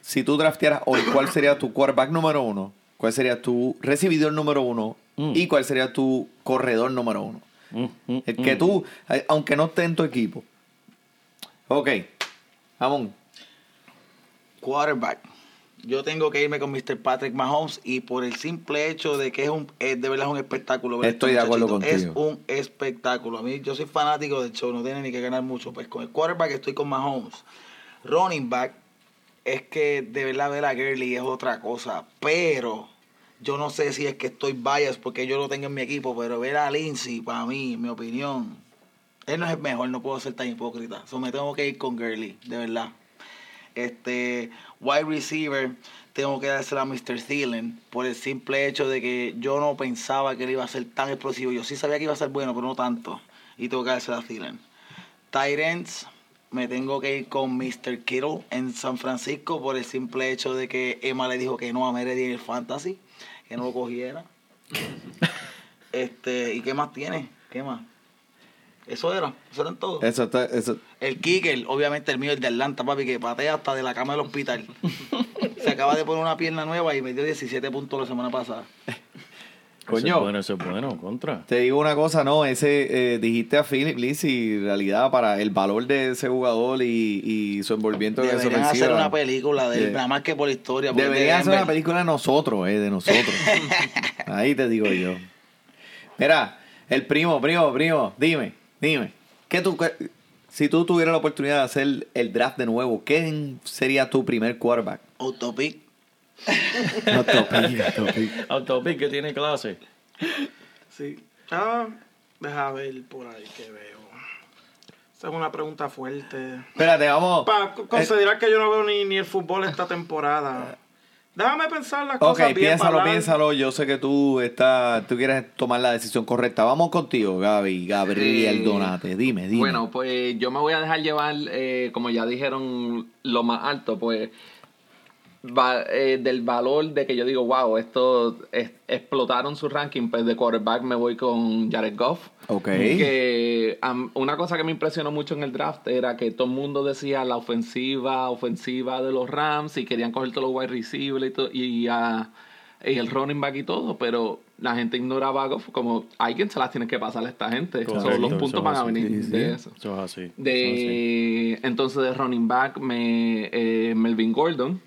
S2: si tú draftearas hoy, ¿cuál sería tu quarterback número uno? ¿Cuál sería tu recibidor número uno?
S3: Mm.
S2: ¿Y cuál sería tu corredor número uno?
S3: Mm, mm,
S2: El que
S3: mm.
S2: tú, eh, aunque no esté en tu equipo. Ok, Ramón.
S5: Quarterback. Yo tengo que irme con Mr. Patrick Mahomes y por el simple hecho de que es un es de verdad es un espectáculo. ver
S2: Estoy
S5: este
S2: de acuerdo contigo.
S5: Es un espectáculo. A mí yo soy fanático del show, no tiene ni que ganar mucho. Pues con el quarterback estoy con Mahomes. Running back es que de verdad ver a Gurley es otra cosa, pero yo no sé si es que estoy biased porque yo lo tengo en mi equipo, pero ver a Lindsay para mí, mi opinión, él no es el mejor, no puedo ser tan hipócrita. So, me tengo que ir con Gurley, de verdad. Este, wide receiver, tengo que dársela a Mr. Thielen por el simple hecho de que yo no pensaba que él iba a ser tan explosivo. Yo sí sabía que iba a ser bueno, pero no tanto. Y tengo que dársela a Thielen. Tyrants, me tengo que ir con Mr. Kittle en San Francisco por el simple hecho de que Emma le dijo que no a Meredith en el Fantasy, que no lo cogiera. este, ¿y qué más tiene? ¿Qué más? Eso era, eso eran todos.
S2: Eso está, eso.
S5: El kicker, obviamente el mío, el de Atlanta, papi, que patea hasta de la cama del hospital. Se acaba de poner una pierna nueva y me dio 17 puntos la semana pasada.
S2: Coño.
S3: Eso es bueno, eso es bueno, contra.
S2: Te digo una cosa, no, ese eh, dijiste a Philip Lee si en realidad para el valor de ese jugador y, y su envolvimiento en esa
S5: Deberían hacer una película de él, nada más que por historia.
S2: Deberían hacer una película de nosotros, eh, de nosotros. Ahí te digo yo. Mira, el primo, primo, primo, dime, dime, ¿qué tú, qué- si tú tuvieras la oportunidad de hacer el draft de nuevo, ¿quién sería tu primer quarterback?
S5: Autopic.
S2: No topic, topic.
S3: Autopic que tiene clase.
S6: Sí. Ah, deja ver por ahí que veo. Esa es una pregunta fuerte.
S2: Espérate, vamos.
S6: Para considerar que yo no veo ni, ni el fútbol esta temporada. Déjame pensar las
S2: Ok,
S6: cosas bien. para
S2: piénsalo, piénsalo. Yo sé que tú estás, tú quieres tomar la decisión correcta. Vamos contigo, Gaby, Gabriel
S4: Eh,
S2: Donate. Dime, dime.
S4: Bueno, pues yo me voy a dejar llevar, eh, como ya dijeron, lo más alto, pues va- eh, del valor de que yo digo, wow, esto es- explotaron su ranking, pues de quarterback me voy con Jared Goff.
S2: ok.
S4: Que am, una cosa que me impresionó mucho en el draft era que todo el mundo decía la ofensiva, ofensiva de los Rams y querían coger todos los wide receivers y, y, ah, y el running back y todo, pero la gente ignoraba a Goff como alguien se las tiene que pasar a esta gente. So, los puntos van a venir
S2: Sí,
S4: de
S2: sí.
S4: eso.
S3: Así. así.
S4: De entonces de running back me eh, Melvin Gordon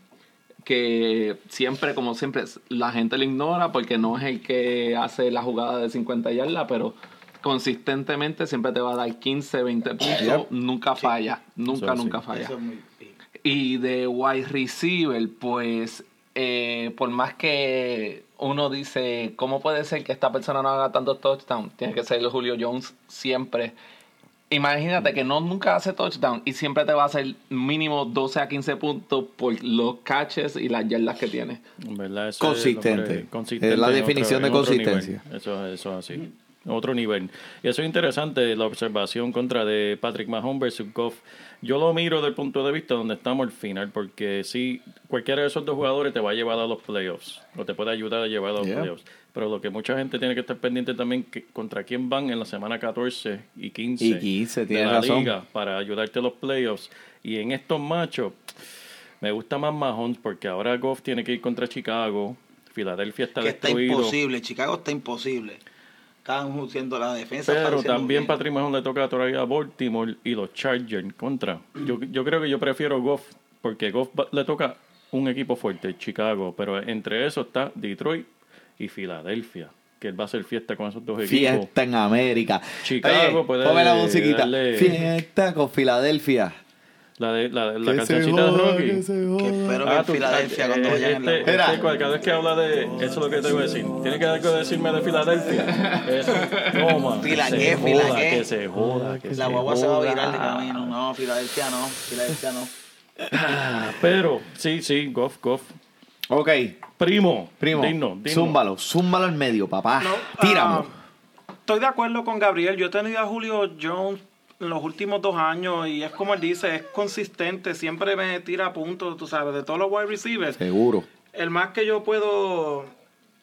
S4: que siempre como siempre la gente lo ignora porque no es el que hace la jugada de 50 yardas pero consistentemente siempre te va a dar 15 20 puntos
S2: Yep.
S4: nunca falla nunca
S3: Eso sí.
S4: nunca falla
S5: Eso es muy bien.
S4: y de wide receiver, pues, eh, por más que uno dice, ¿cómo puede ser que esta persona no haga tantos touchdowns? Tiene que ser Julio Jones siempre. Imagínate que no nunca hace touchdown y siempre te va a hacer mínimo 12 a 15 puntos por los catches y las yardas que tiene.
S3: En verdad, eso
S2: Consistente.
S3: Es, hombre, consistente
S2: Es la definición
S3: otro-
S2: de consistencia.
S3: Eso, eso es así. Otro nivel. Y eso es interesante, la observación contra de Patrick Mahomes versus Goff. Yo lo miro desde el punto de vista donde estamos al final, porque si cualquiera de esos dos jugadores te va a llevar a los playoffs, o te puede ayudar a llevar a los
S2: Yeah.
S3: playoffs. Pero lo que mucha gente tiene que estar pendiente también, que contra quién van en la semana 14 y 15,
S2: Y 15,
S3: de la
S2: razón.
S3: liga para ayudarte a los playoffs. Y en estos machos, me gusta más Mahomes porque ahora Goff tiene que ir contra Chicago. Filadelfia está
S5: Que está imposible, Chicago está imposible. Están haciendo la defensa.
S3: Pero también. Patrick Mahomes le toca todavía a Baltimore y los Chargers contra. Yo, yo creo que yo prefiero Goff porque Goff le toca un equipo fuerte, Chicago. Pero entre eso está Detroit y Filadelfia. Que él va a hacer fiesta con esos dos equipos.
S2: Fiesta en América.
S3: Chicago
S2: Oye,
S3: puede
S2: ponme la musiquita.
S3: darle-
S2: Fiesta con Filadelfia.
S3: La, de, la, la
S2: Que se
S3: cancioncita de
S2: joda,
S3: Rocky.
S2: que se joda.
S5: Que espero que
S3: Ah,
S5: en
S3: tú-
S5: Filadelfia
S3: ah,
S5: cuando
S3: eh,
S5: vayan en la...
S3: este- este, cada vez que habla de eso es lo que te voy a decir. Tiene que algo decirme de Filadelfia. Eso. Toma.
S5: Fila
S3: que
S5: fila
S3: joda,
S5: qué.
S3: Que se joda, que
S5: La
S3: se
S5: guagua se va a
S3: joda.
S5: virar de camino. No, Filadelfia no. Filadelfia no.
S3: Ah, Pero, sí, sí, Goff, Goff.
S2: Ok,
S3: Primo,
S2: primo.
S3: digno, digno.
S2: Zúmbalo, zúmbalo al medio, papá.
S6: No,
S2: Tírame.
S6: ah, estoy de acuerdo con Gabriel. Yo he tenido a Julio Jones en los últimos dos años y es como él dice, es consistente. Siempre me tira puntos, tú sabes, de todos los wide receivers.
S2: Seguro.
S6: El más que yo puedo... O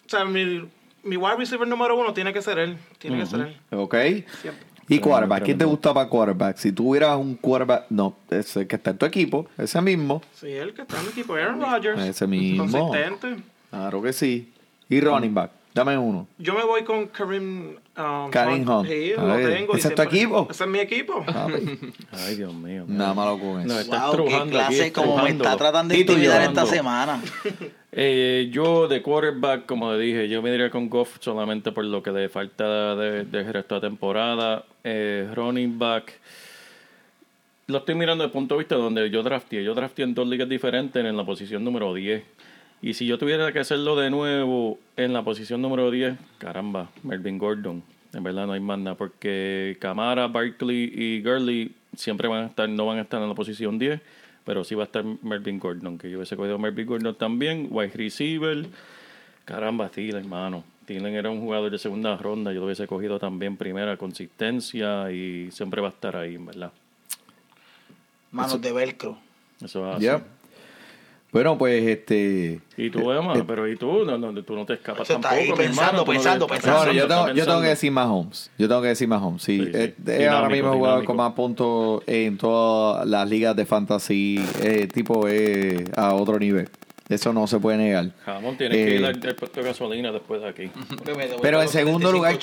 S6: sea, mi, mi wide receiver número uno tiene que ser él. Tiene que ser él.
S2: Ok.
S6: Siempre.
S2: ¿Y quarterback? ¿Quién te gusta para quarterback? Si tuvieras un quarterback, no, ese que está en tu equipo, ese mismo.
S6: Sí, el que está en mi equipo, Aaron Rodgers.
S2: Ese mismo.
S6: Consistente.
S2: Claro que sí. Y running back, dame uno.
S6: Yo me voy con Kareem, um,
S2: Kareem Hunt.
S6: Sí,
S2: A
S6: lo tengo.
S2: ¿ese es tu equipo?
S6: Ese es mi equipo.
S2: Papi,
S3: Ay, Dios mío.
S2: Nada malo con
S3: No,
S2: eso.
S3: está
S5: Wow, qué clase como me está tratando de
S2: Y tú
S5: intimidar esta semana.
S3: Eh, yo de quarterback, como le dije, yo me diría con Goff solamente por lo que le falta de, de resto de temporada. Eh, running back. Lo estoy mirando desde el punto de vista donde yo drafté. Yo drafté en dos ligas diferentes en la posición número 10. Y si yo tuviera que hacerlo de nuevo en la posición número 10, caramba, Melvin Gordon. En verdad no hay más nada, porque Camara, Barkley y Gurley siempre van a estar, no van a estar en la posición 10, pero sí va a estar Melvin Gordon, que yo hubiese cogido a Melvin Gordon también, wide receiver. Caramba, Thielen, hermano. Thielen era un jugador de segunda ronda, yo lo hubiese cogido también primera, consistencia y siempre va a estar ahí, en verdad.
S5: Manos de velcro.
S3: Eso es así.
S2: Ya. Bueno, pues este.
S3: Y tú, Emma, pero ¿y tú? No, no, tú no te escapas tampoco,
S5: ahí pensando,
S3: hermano, tú no
S5: pensando, pensando.
S2: No, yo tengo, yo tengo que decir Mahomes. Yo tengo que decir Mahomes. Sí,
S3: Sí, sí.
S2: Eh, eh, ahora mismo he jugado
S3: dinámico.
S2: con más puntos en todas las ligas de fantasy. Eh, tipo es a otro nivel. Eso no se puede negar.
S3: Jamón, tienes que
S2: Eh,
S3: ir al, al puesto de gasolina después de aquí.
S2: Pero en segundo lugar,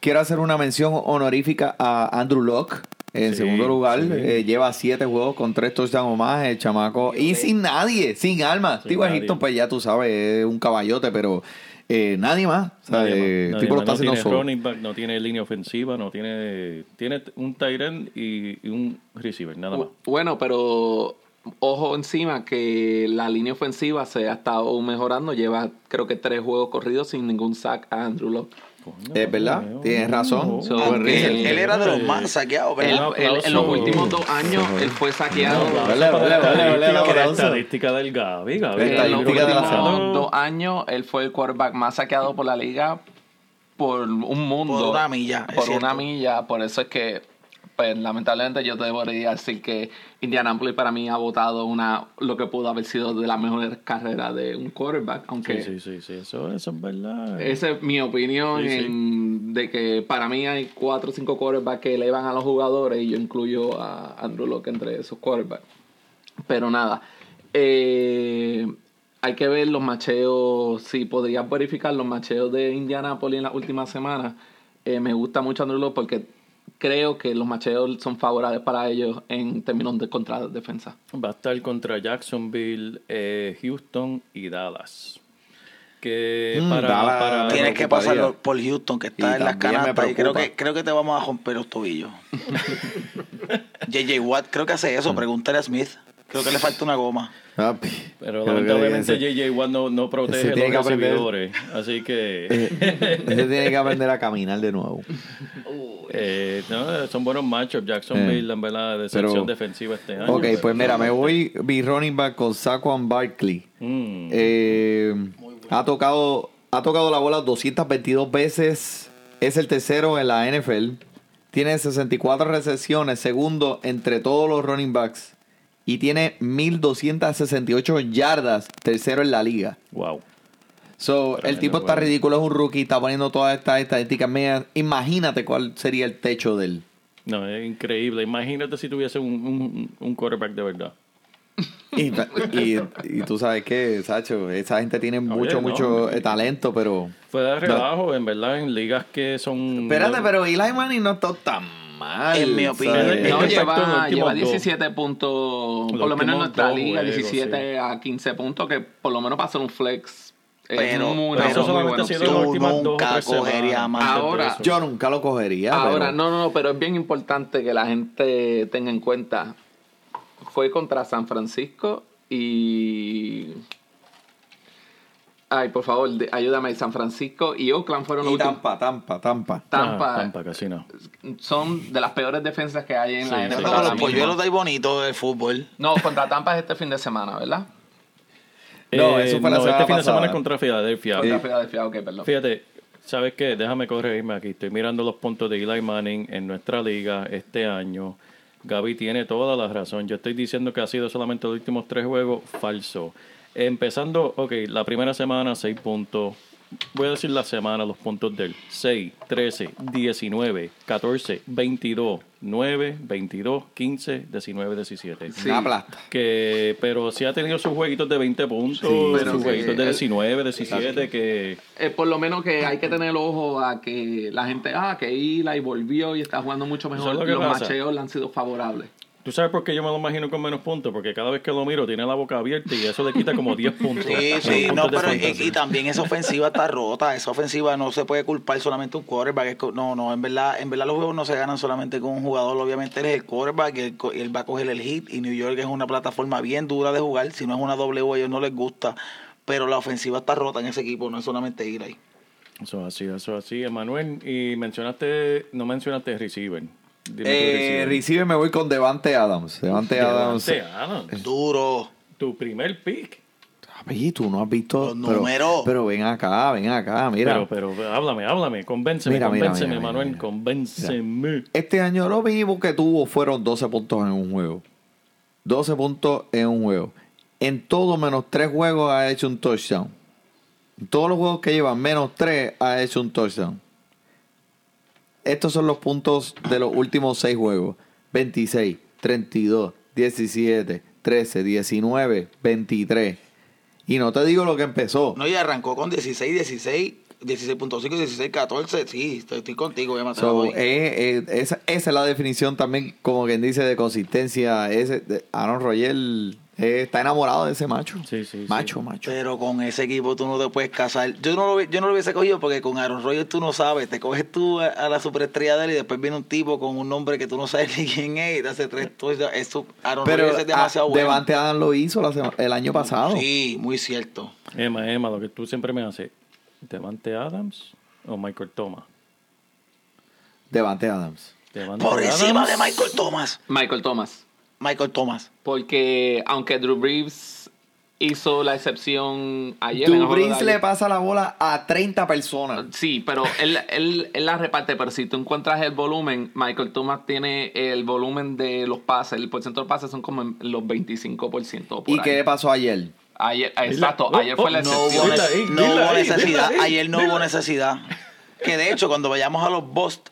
S2: quiero hacer una mención honorífica a Andrew Locke. En
S3: Sí,
S2: segundo lugar,
S3: sí.
S2: eh, lleva siete juegos con tres touchdowns o más, el chamaco. Y sin nadie, sin alma.
S3: Nadie.
S2: Egipto, pues ya tú sabes, es un caballote, pero eh, nadie más. O sea,
S3: Nadie más,
S2: eh, el
S3: nadie
S2: tipo lo
S3: más.
S2: está
S3: no
S2: haciendo
S3: tiene
S2: solo.
S3: running back, no tiene línea ofensiva, no tiene tiene un tight end y, y un receiver, nada más.
S4: Bueno, pero ojo encima que la línea ofensiva se ha estado mejorando. Lleva creo que tres juegos corridos sin ningún sack a Andrew Locke.
S3: Coño,
S2: Es verdad, tienes razón.
S4: So,
S5: él, él era de los más saqueados, ¿verdad?
S4: Él- en los últimos dos años él fue saqueado.
S2: Vale, vale,
S3: la
S2: vale,
S3: estadística, la del Gaby, Gaby.
S2: La
S4: En los últimos dos años él fue el quarterback más saqueado por la liga por un mundo.
S5: Por una milla,
S4: Por
S5: cierto.
S4: una milla. Por eso es que, pues lamentablemente yo te debería decir que Indianapolis para mí ha votado una lo que pudo haber sido de las mejores carreras de un quarterback. Aunque
S3: Sí, sí, sí, sí, eso, eso es verdad.
S4: esa es mi opinión
S3: Sí, sí.
S4: en- de que para mí hay cuatro o cinco quarterbacks que elevan a los jugadores y yo incluyo a Andrew Locke entre esos quarterbacks. Pero nada, eh, hay que ver los macheos, si podrías verificar los macheos de Indianapolis en las últimas semanas. Eh, me gusta mucho Andrew Locke porque creo que los macheos son favorables para ellos en términos de contra defensa.
S3: Va a estar contra Jacksonville, eh, Houston y Dallas. Que
S2: Mm,
S3: para,
S2: Dallas.
S3: para-
S5: Tienes que pasarlo por Houston, que está
S2: Y
S5: en las canastas. Y creo que, creo que te vamos a romper los tobillos. JJ Watt creo que hace
S2: Mm.
S5: eso. Pregúntale a Smith. Creo que le falta una goma.
S2: Papi,
S3: Pero
S2: creo que
S3: lamentablemente JJ Watt no, no protege los recibidores. Así que
S2: ese tiene que aprender a caminar de nuevo.
S3: eh, no, son buenos matchups. Jacksonville,
S2: Eh,
S3: en verdad, decepción
S2: pero-
S3: defensiva este año.
S2: Ok, pues mira, me voy mi running back con Saquon Barkley.
S3: Mm.
S2: Eh, ha tocado ha tocado la bola 222 veces. Es el tercero en la NFL. Tiene 64 recepciones, segundo entre todos los running backs. Y tiene 1268 yardas, tercero en la liga.
S3: Wow.
S2: So, el tipo está ridículo, es un rookie, está poniendo todas estas estadísticas medias. Imagínate cuál sería el techo de él.
S3: No, es increíble. Imagínate si tuviese un, un, un quarterback de verdad.
S2: Y, y, y tú sabes que, Sacho, esa gente tiene mucho,
S3: no.
S2: mucho eh, talento, pero...
S3: Fue de relajo, en verdad, en ligas que son...
S2: Espérate, pero Eli Manning no está tan mal.
S5: En mi opinión, es
S4: No, lleva,
S3: los últimos
S4: lleva
S3: dos.
S4: 17 puntos, por
S3: Los
S4: lo menos en nuestra liga,
S3: juegos,
S4: 17 a 15 puntos, que por lo menos para hacer un flex es
S5: Pero-
S4: muy-
S5: pero
S4: una
S5: eso
S4: muy
S3: solamente
S4: buena
S3: ha sido
S4: opción.
S3: las
S5: Tú
S3: últimas dos o
S5: nunca más.
S4: Ahora.
S2: Yo nunca lo cogería.
S4: Ahora,
S2: pero-
S4: no, no, no, pero es bien importante que la gente tenga en cuenta. Fue contra San Francisco y. Ay, por favor, de- ayúdame. San Francisco y Oakland fueron los
S2: Y
S4: últimos.
S2: Tampa, Tampa, Tampa.
S4: Tampa,
S3: Ah, Tampa, casi no.
S4: son de las peores defensas que hay en la
S3: Sí,
S4: NFL.
S3: sí.
S5: Los polluelos de ahí bonito del fútbol.
S4: No, contra Tampa es este fin de semana, ¿verdad?
S2: No, eso fue la
S3: no,
S2: semana
S3: este fin de semana es contra Filadelfia.
S4: Contra
S3: Eh,
S4: ok, perdón.
S3: Fíjate, ¿sabes qué? Déjame corregirme aquí. Estoy mirando los puntos de Eli Manning en nuestra liga este año. Gaby tiene toda la razón. Yo estoy diciendo que ha sido solamente los últimos tres juegos. Falso. Empezando, ok, la primera semana, 6 puntos. Voy a decir la semana, los puntos del 6, 13, 19, 14, 22, 9, 22, 15, 19, 17.
S4: Sí.
S2: Una plasta.
S3: Que, pero sí ha tenido sus jueguitos de 20 puntos,
S2: Sí,
S3: sus
S4: que
S3: jueguitos de
S4: él-
S3: 19, 17, que...
S4: Eh, por lo menos que hay que tener ojo a que la gente, ah, que Eli volvió y está jugando mucho mejor.
S3: ¿Sabes lo que
S4: Los
S3: pasa?
S4: macheos le han sido favorables.
S3: ¿Tú sabes por qué yo me lo imagino con menos puntos? Porque cada vez que lo miro tiene la boca abierta y eso le quita como 10 puntos.
S5: Sí, sí, no, pero y, también esa ofensiva está rota. Esa ofensiva no se puede culpar solamente un quarterback. No, no, en verdad, en verdad los juegos no se ganan solamente con un jugador. Obviamente él es el quarterback y él, él va a coger el hit. Y New York es una plataforma bien dura de jugar. Si no es una W, a ellos no les gusta. Pero la ofensiva está rota en ese equipo, no es solamente ir ahí.
S3: Eso es así, eso es así. Emanuel, y mencionaste, no mencionaste receiver. Dime tu
S2: Eh, me voy con Devante Adams. Devante Adams.
S3: Devante Adams.
S5: Duro.
S3: Tu primer pick.
S2: Papi, tú no has visto.
S5: Los
S2: pero-
S5: números.
S2: Pero, ven acá, ven acá, mira.
S3: Pero, pero háblame, háblame, convénceme,
S2: Mira, mira,
S3: convénceme,
S2: mira, mira.
S3: convénceme.
S2: Este año lo mínimo que tuvo fueron 12 puntos en un juego. 12 puntos en un juego. en todo menos tres juegos ha hecho un touchdown. En todos los juegos que lleva menos tres ha hecho un touchdown. Estos son los puntos de los últimos seis juegos. 26, 32, 17, 13, 19, 23. Y no te digo lo que empezó.
S5: No, y arrancó con 16, 16, 16.5, 16, 14. Sí, estoy, estoy contigo, ya
S2: So, eh, eh, esa, esa es la definición también, como quien dice, de consistencia. Ese, de- Aaron Rodgers eh, está enamorado de ese macho.
S3: Sí, sí, sí.
S2: Macho, macho.
S5: Pero con ese equipo tú no te puedes casar. Yo no lo, yo no lo hubiese cogido porque con Aaron Rodgers tú no sabes. Te coges tú a, a la superestrella de él y después viene un tipo con un nombre que tú no sabes ni quién es y te hace tres. Eso, Aaron
S2: Pero
S5: Rodgers es demasiado
S2: ah,
S5: bueno.
S2: Devante Adams lo hizo la sema- el año pasado.
S5: Sí, muy cierto.
S3: Emma, Emma, lo que tú siempre me haces. ¿Devante Adams o Michael Thomas?
S2: Devante Adams.
S3: Devante
S5: Por encima de Michael Thomas.
S4: Michael Thomas.
S5: Michael Thomas.
S4: Porque aunque Drew Brees hizo la excepción ayer.
S2: Drew Brees le pasa la bola a 30 personas.
S4: Sí, pero él, él, él la reparte, pero si tú encuentras el volumen, Michael Thomas tiene el volumen de los pases, el porcentaje de pases son como en los 25% por
S2: ¿Y
S4: ahí.
S2: qué pasó ayer?
S4: Ayer, exacto,
S3: Oh,
S4: ayer fue la
S3: oh,
S5: No
S4: excepción.
S5: hubo, nece-
S3: ahí,
S5: no hubo necesidad. Ayer no hubo necesidad. Que de hecho, cuando vayamos a los Bust,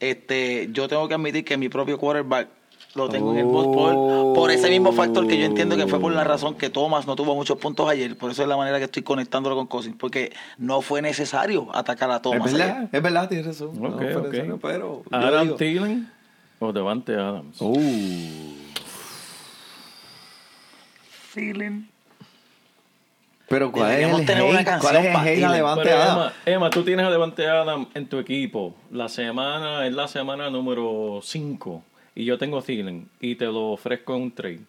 S5: este, yo tengo que admitir que mi propio quarterback lo tengo en el Bust por, por ese mismo factor que yo entiendo que fue por la razón que Thomas no tuvo muchos puntos ayer. Por eso es la manera que estoy conectándolo con Cousins. Porque no fue necesario atacar a
S2: Es
S5: Thomas. ayer.
S2: verdad, es verdad, tienes razón. No
S3: Ok,
S2: fue
S3: ok.
S2: necesario, pero
S3: Adam Thielen o Devante Adams.
S2: Uh. Pero ¿cuál es el
S5: tener una
S2: hate?
S5: canción
S2: ¿Cuál es el hate a
S5: Thielen.
S2: Devante Adams?
S3: Emma, Emma, tú tienes a Devante Adams en tu equipo. La semana es la semana número 5 y yo tengo a Thielen y te lo ofrezco en un trade.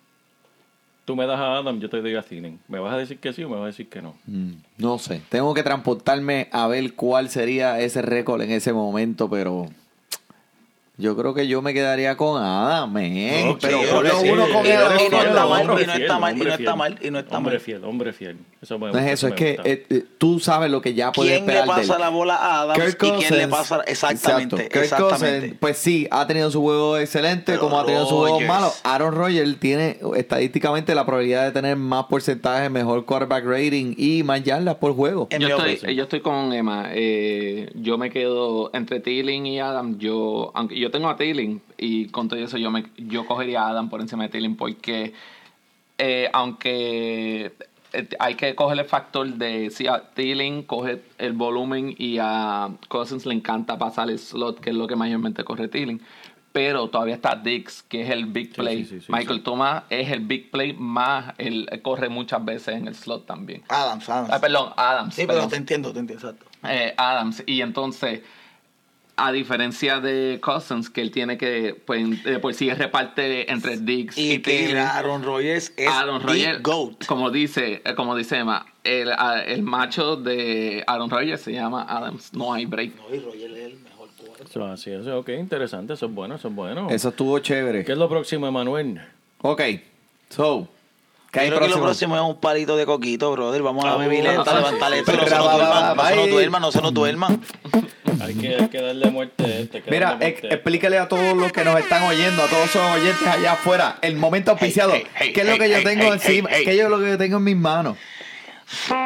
S3: Tú me das a Adam, yo te doy a Thielen. ¿Me vas a decir que sí o me vas a decir que no?
S2: Mm, No sé, tengo que transportarme a ver cuál sería ese récord en ese momento, pero yo creo que yo me quedaría con Adam.
S5: Ok,
S2: pero
S5: sí.
S2: uno con
S5: Y no- y no está mal,
S3: hombre
S5: y no está mal, y no
S3: hombre
S5: está mal, y no está
S3: Hombre
S5: mal.
S3: fiel, hombre fiel. Eso me
S2: No es eso, es
S3: me
S2: que eh, eh, tú sabes lo que ya puedes
S5: ¿Quién le
S2: esperar de él.
S5: pasa la bola a Adams
S2: Kirk
S5: y quién le pasa exactamente?
S2: exacto. Kirk
S5: exactamente.
S2: Cousins, pues sí, ha tenido su juego excelente,
S5: Pero
S2: como ha tenido su juego malo. Aaron Rodgers tiene estadísticamente la probabilidad de tener más porcentaje, mejor quarterback rating y más yardas por juego.
S4: Yo estoy,
S5: opinión.
S4: yo estoy con Emma. Eh, yo me quedo entre Thielen y Adam. Yo, aunque yo tengo a Thielen y con todo eso yo me, yo cogería a Adam por encima de Thielen porque eh, aunque eh, hay que coger el factor de si a Thielen coge el volumen y a Cousins le encanta pasar el slot, que es lo que mayormente corre Thielen. Pero todavía está Dix, que es el big play.
S3: sí, sí, sí,
S4: Michael
S3: sí.
S4: Thomas es el big play más, él corre muchas veces en el slot también.
S5: Adams, Adams.
S4: Ah, perdón, Adams.
S5: sí, pero
S4: perdón.
S5: te entiendo, te entiendo, exacto.
S4: Eh, Adams. Y entonces, a diferencia de Cousins, que él tiene que, pues, de por sí reparte entre Diggs y,
S5: Y que
S4: Thielen,
S5: Aaron Rodgers es
S4: Aaron Rodgers,
S5: GOAT.
S4: como dice, como dice Emma, el, el macho de Aaron Rodgers se llama Adams. No hay break.
S5: No, y Rodgers es el mejor jugador.
S3: Eso, así es, ok, interesante, eso es bueno, eso es bueno.
S2: Eso estuvo chévere.
S3: ¿Qué es lo próximo, Emanuel?
S2: Ok, so, ¿qué hay
S5: Creo que lo
S2: próximo?
S5: próximo es un palito de coquito, brother. Vamos a
S3: Ah,
S5: beber levantar
S3: sí,
S5: esto. No se nos duerman, no se nos duerman,
S3: Hay que, hay que darle muerte a este.
S2: Mira,
S3: muerte
S2: explícale a todos los que nos están oyendo, a todos esos oyentes allá afuera, el momento auspiciado.
S5: hey, hey,
S2: ¿Qué es lo
S5: hey,
S2: que yo
S5: hey,
S2: tengo
S5: hey,
S2: encima?
S5: hey, hey.
S2: ¿Qué es lo que yo tengo en mis manos?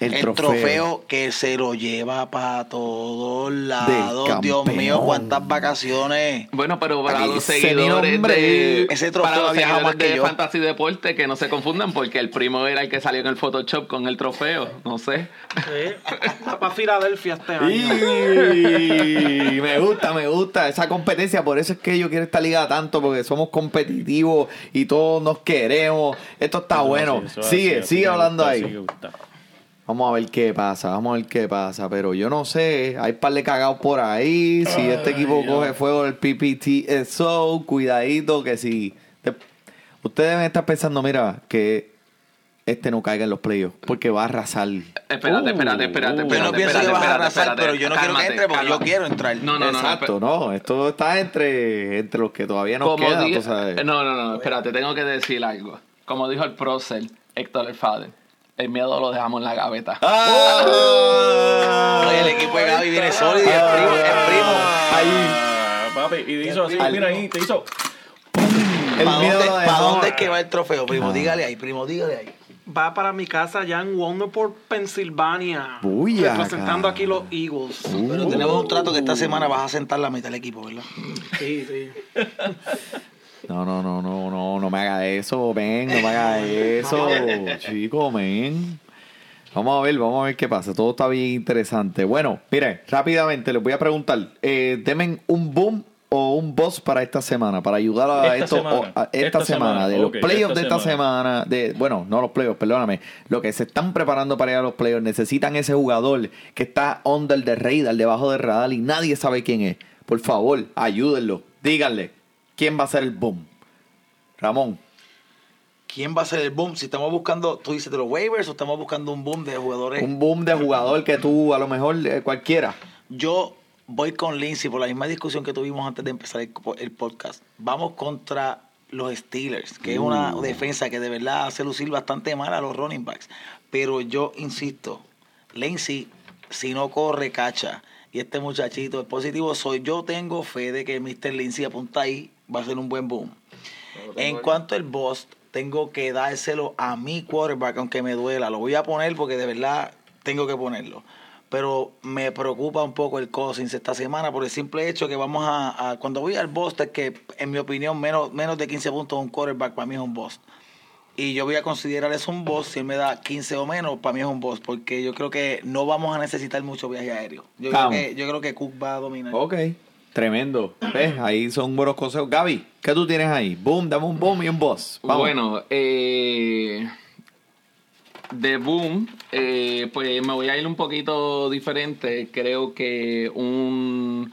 S2: El,
S5: El trofeo. que se lo lleva para todos lados. Dios mío, cuántas vacaciones.
S4: Bueno, pero para
S2: Aquí
S4: los
S2: se
S4: seguidores de,
S5: Ese trofeo
S4: para los seguidores
S5: más que
S4: de
S5: yo.
S4: Fantasy Deporte que no se confundan porque el primo era el que salió en el Photoshop con el trofeo, no sé.
S6: Va para Filadelfia este año.
S2: Y me gusta, me gusta esa competencia. Por eso es que yo quiero esta liga tanto, porque somos competitivos y todos nos queremos. Esto está
S3: Eso
S2: bueno.
S3: así,
S2: sigue,
S3: así
S2: sigue hablando
S3: gusta,
S2: ahí. Vamos a ver qué pasa, vamos a ver qué pasa. Pero yo no sé, hay par de cagados por ahí. Si este equipo coge fuego del PPTSO, cuidadito que si... te- ustedes deben estar pensando, mira, que este no caiga en los playoffs, porque va a arrasar.
S4: Espérate, espérate, espérate,
S3: Uh,
S4: espérate.
S5: Yo no pienso que vas a arrasar, pero yo no quiero que
S4: Cálmate,
S5: entre porque yo
S4: cálmate.
S5: quiero entrar.
S4: No, no, no.
S2: Exacto, no, esto está entre, entre los que todavía nos
S4: Como
S2: queda,
S4: di-
S2: tú sabes.
S4: No, no, no, espérate, tengo que decir algo. Como dijo el prócer Héctor el Fader, el miedo lo dejamos en la gaveta.
S2: ¡Ah!
S5: Oye, el equipo de Gaby viene sólido y el primo, el primo.
S2: Ahí,
S3: Ah, papi, y te hizo así, mira ahí, te hizo.
S2: el
S5: ¿Pa'
S2: miedo
S5: dónde- dónde es que va el trofeo, primo? Dígale ahí, primo, dígale ahí.
S6: Va para mi casa allá en Wonderport, Pensilvania.
S2: Uy, acá.
S6: representando aquí los Eagles.
S5: Pero tenemos un trato que esta semana vas a sentar la mitad del equipo, ¿verdad?
S6: Sí, sí.
S2: No, no, no, no, no, no me haga eso, ven, no me haga eso, chico, men. Vamos a ver, vamos a ver qué pasa. Todo está bien interesante. Bueno, mire, rápidamente les voy a preguntar. Eh, demen un boom o un boss para esta semana, para ayudar a
S3: Esta
S2: esto,
S3: semana.
S2: o- a- esta,
S3: Esta
S2: semana,
S3: semana,
S2: de los playoffs
S3: esta
S2: de esta
S3: semana.
S2: semana, de, bueno, no los playoffs, perdóname, lo que se están preparando para ir a los playoffs, necesitan ese jugador que está under the radar, debajo del radar y nadie sabe quién es. Por favor, ayúdenlo, díganle, ¿quién va a ser el boom? Ramón.
S5: ¿Quién va a ser el boom? Si estamos buscando, tú dices de los waivers o estamos buscando un boom de jugadores.
S2: Un boom de jugador que tú, a lo mejor, eh, cualquiera.
S5: Yo voy con Lindsay por la misma discusión que tuvimos antes de empezar el, el podcast. Vamos contra los Steelers, que es una defensa que de verdad hace lucir bastante mal a los running backs. Pero yo insisto, Lindsay, si no corre, cacha. Y este muchachito es positivo. Soy yo tengo fe de que Mr. Lindsay apunta ahí, va a ser un buen boom. En cuanto al boss, tengo que dárselo a mi quarterback, aunque me duela. Lo voy a poner porque de verdad tengo que ponerlo. Pero me preocupa un poco el Cousins esta semana por el simple hecho que vamos a... a- cuando voy al boss, es que en mi opinión menos, menos de 15 puntos un quarterback para mí es un boss. Y yo voy a considerar eso un boss. Si él me da 15 o menos, para mí es un boss. Porque yo creo que no vamos a necesitar mucho viaje aéreo. Yo, creo que, yo creo que Cook va a dominar.
S2: Ok, tremendo. ¿Ves? Ahí son buenos consejos. Gaby, ¿qué tú tienes ahí? Boom, dame un boom y un boss.
S4: Bueno, eh, de Boom, eh, pues me voy a ir un poquito diferente. Creo que un,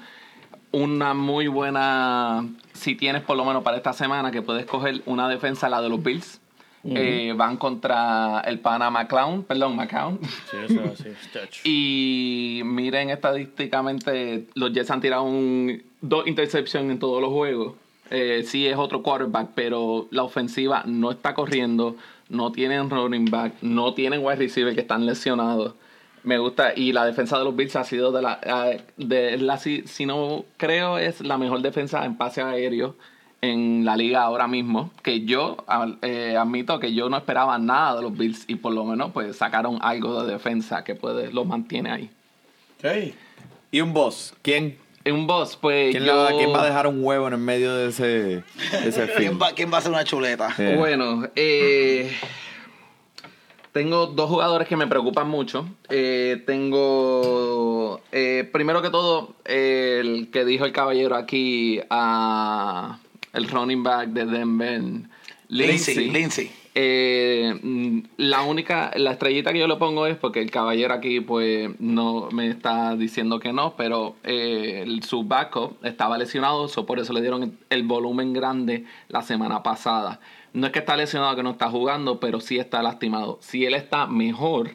S4: una muy buena, si tienes por lo menos para esta semana, que puedes coger una defensa, la de los Bills. Eh, van contra el pana McClown, perdón, McCown.
S3: Sí, eso es así. Stretch.
S4: Y miren estadísticamente, los Jets han tirado un, dos intercepciones en todos los juegos. Eh, sí es otro quarterback, pero la ofensiva no está corriendo, no tienen running back, no tienen wide receiver que están lesionados. Me gusta, y la defensa de los Bills ha sido de la, eh, de la si, si no creo, es la mejor defensa en pase aéreo en la liga ahora mismo. Que yo eh, admito que yo no esperaba nada de los Bills y por lo menos pues sacaron algo de defensa que puede, los mantiene ahí.
S2: ¿Y un boss? ¿Quién,
S4: Un boss, pues
S2: quién,
S4: yo...
S2: la- quién va a dejar un huevo en el medio de ese, de ese
S5: ¿Quién, va, ¿Quién va a hacer una chuleta?
S4: Bueno, eh, tengo dos jugadores que me preocupan mucho. Eh, tengo, eh, primero que todo, el que dijo el caballero aquí, a el running back de Denver.
S5: Lindsay.
S4: Lindsay. Eh, mm, la única, la estrellita que yo le pongo es porque el caballero aquí pues no me está diciendo que no, pero eh, el- su backup estaba lesionado, so por eso le dieron el volumen grande la semana pasada. No es que está lesionado que no está jugando, pero sí está lastimado. Si él está mejor,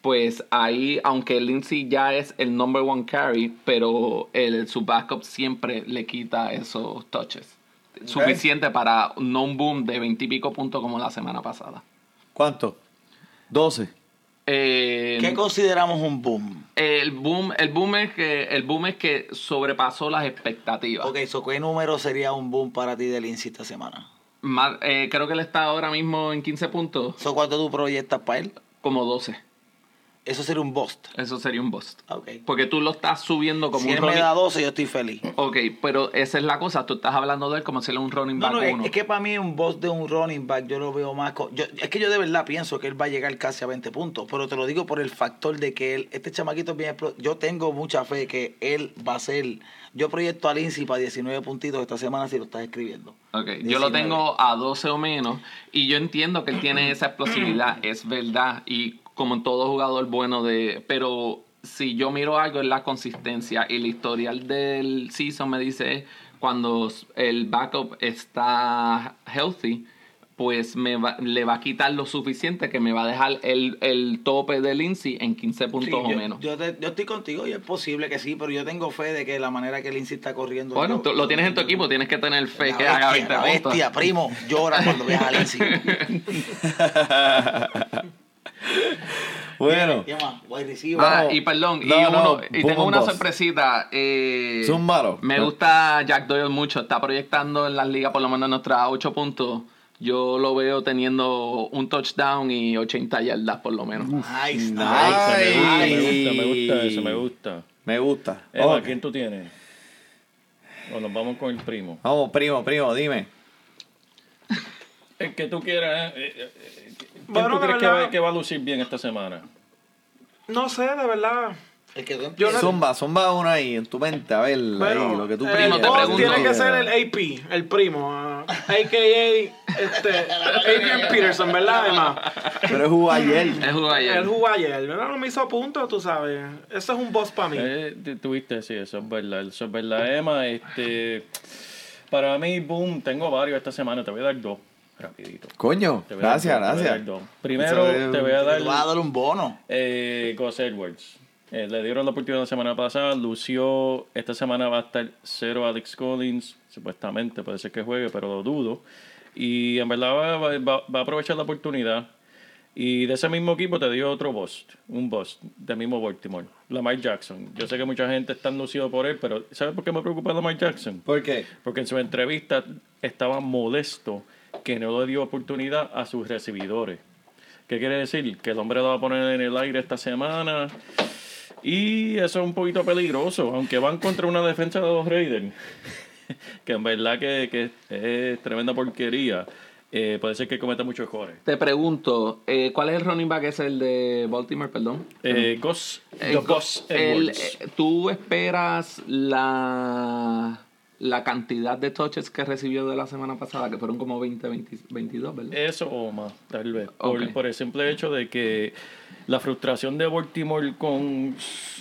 S4: pues ahí, aunque Lindsay ya es el number one carry, pero el, su backup siempre le quita esos touches. Suficiente para no un boom de 20 y pico puntos como la semana pasada.
S2: ¿Cuánto? 12.
S4: Eh,
S5: ¿Qué consideramos un boom?
S4: el boom, el boom es que el boom es que sobrepasó las expectativas.
S5: Ok, so, ¿qué número sería un boom para ti de Lindsay esta semana?
S4: Más- eh, creo que él está ahora mismo en 15 puntos,
S5: So, ¿Cuánto tú proyectas para él?
S4: como 12.
S5: Eso sería un bust.
S4: Eso sería un bust.
S5: Ok.
S4: Porque tú lo estás subiendo como
S5: Si
S4: un
S5: él me
S4: running
S5: da 12, yo estoy feliz.
S4: Ok, pero esa es la cosa. Tú estás hablando de él como si él es un running back
S5: no,
S4: uno.
S5: es que para mí un boss de un running back yo lo veo más... co- yo- es que yo de verdad pienso que él va a llegar casi a 20 puntos, pero te lo digo por el factor de que él, este chamaquito es bien... Yo tengo mucha fe que él va a ser... Yo proyecto a Lindsay para 19 puntitos esta semana si lo estás escribiendo.
S4: Ok, yo lo
S5: 19.
S4: tengo a 12 o menos y yo entiendo que él tiene esa explosividad, es verdad, y como en todo jugador bueno de... Pero si yo miro algo es la consistencia y el historial del season me dice cuando el backup está healthy, pues me va- le va a quitar lo suficiente que me va a dejar el, el tope de Lindsay en 15 puntos
S5: Sí,
S4: o
S5: yo,
S4: menos.
S5: Yo, te- yo estoy contigo y es posible que sí, pero yo tengo fe de que la manera que Lindsay está corriendo...
S4: bueno,
S5: yo-
S4: tú lo tienes en tu equipo, tienes que tener fe
S5: La
S4: que haga 20
S5: bestia, la
S4: puntos.
S5: bestia, primo, llora cuando veas a Lindsay.
S2: Bueno.
S4: Ah, y perdón, y,
S2: No,
S4: uno,
S2: no,
S4: y tengo una sorpresita. Eh,
S2: Zúmbalo.
S4: Me gusta Jack Doyle mucho. Está proyectando en las ligas por lo menos nuestros 8 puntos. yo lo veo teniendo un touchdown y 80 yardas por lo menos.
S5: Nice, nice.
S2: Ay.
S3: Me gusta, me gusta eso, me gusta.
S2: Me gusta.
S3: Eva. ¿quién tú tienes? O nos vamos con el primo.
S2: Vamos, primo, primo, dime.
S3: El que tú quieras. eh, eh, eh, ¿Quién
S6: Bueno,
S3: tú crees que va, que va a lucir bien esta semana?
S6: No sé, de verdad.
S5: El que tú
S6: no-
S2: Zumba, zumba una ahí en tu mente, a ver, ahí, lo que tú
S6: eh,
S4: Primo, te pregunto.
S6: tiene que ser el AP, el primo. ah, A.K.A. Este, Adrian Peterson, ¿verdad, Emma?
S2: Pero es jugó ayer.
S4: Él jugó ayer.
S6: Él jugó ayer, ¿verdad? No me hizo punto, tú sabes. Eso es un boss para mí.
S3: Eh, tu- tuviste, sí, eso es verdad. Eso es verdad, Emma. Este, para mí, boom, tengo varios esta semana. Te voy a dar dos, rapidito.
S2: Coño,
S3: Te voy a dar
S2: gracias,
S3: dos, te voy a dar
S2: gracias.
S3: Primero,
S2: Eso
S3: te voy a
S5: Te vas a
S3: dar
S5: un bono.
S3: eh, Gus Edwards. Eh, le dieron la oportunidad la semana pasada, lució, esta semana va a estar cero Alex Collins, supuestamente, puede ser que juegue, pero lo dudo. Y en verdad va, va- va- va a aprovechar la oportunidad. Y de ese mismo equipo te dio otro bust, un bust del mismo Baltimore, Lamar Jackson. Yo sé que mucha gente está lucido por él, pero ¿sabes por qué me preocupa Lamar Jackson?
S2: ¿Por qué?
S3: Porque en su entrevista estaba molesto que no le dio oportunidad a sus recibidores. ¿Qué quiere decir? Que el hombre lo va a poner en el aire esta semana. Y eso es un poquito peligroso, aunque van contra una defensa de los Raiders, que en verdad que, que es tremenda porquería. Eh, puede ser que cometa muchos errores.
S4: Te pregunto, eh, ¿cuál es el running back? Es el de Baltimore, perdón.
S3: Eh,
S4: el-
S3: Edwards.
S4: eh, ¿Tú esperas la, la cantidad de touches que recibió de la semana pasada, que fueron como 20, 20 22, ¿verdad?
S3: Eso o más, tal vez. Por, el simple hecho de que la frustración de Baltimore con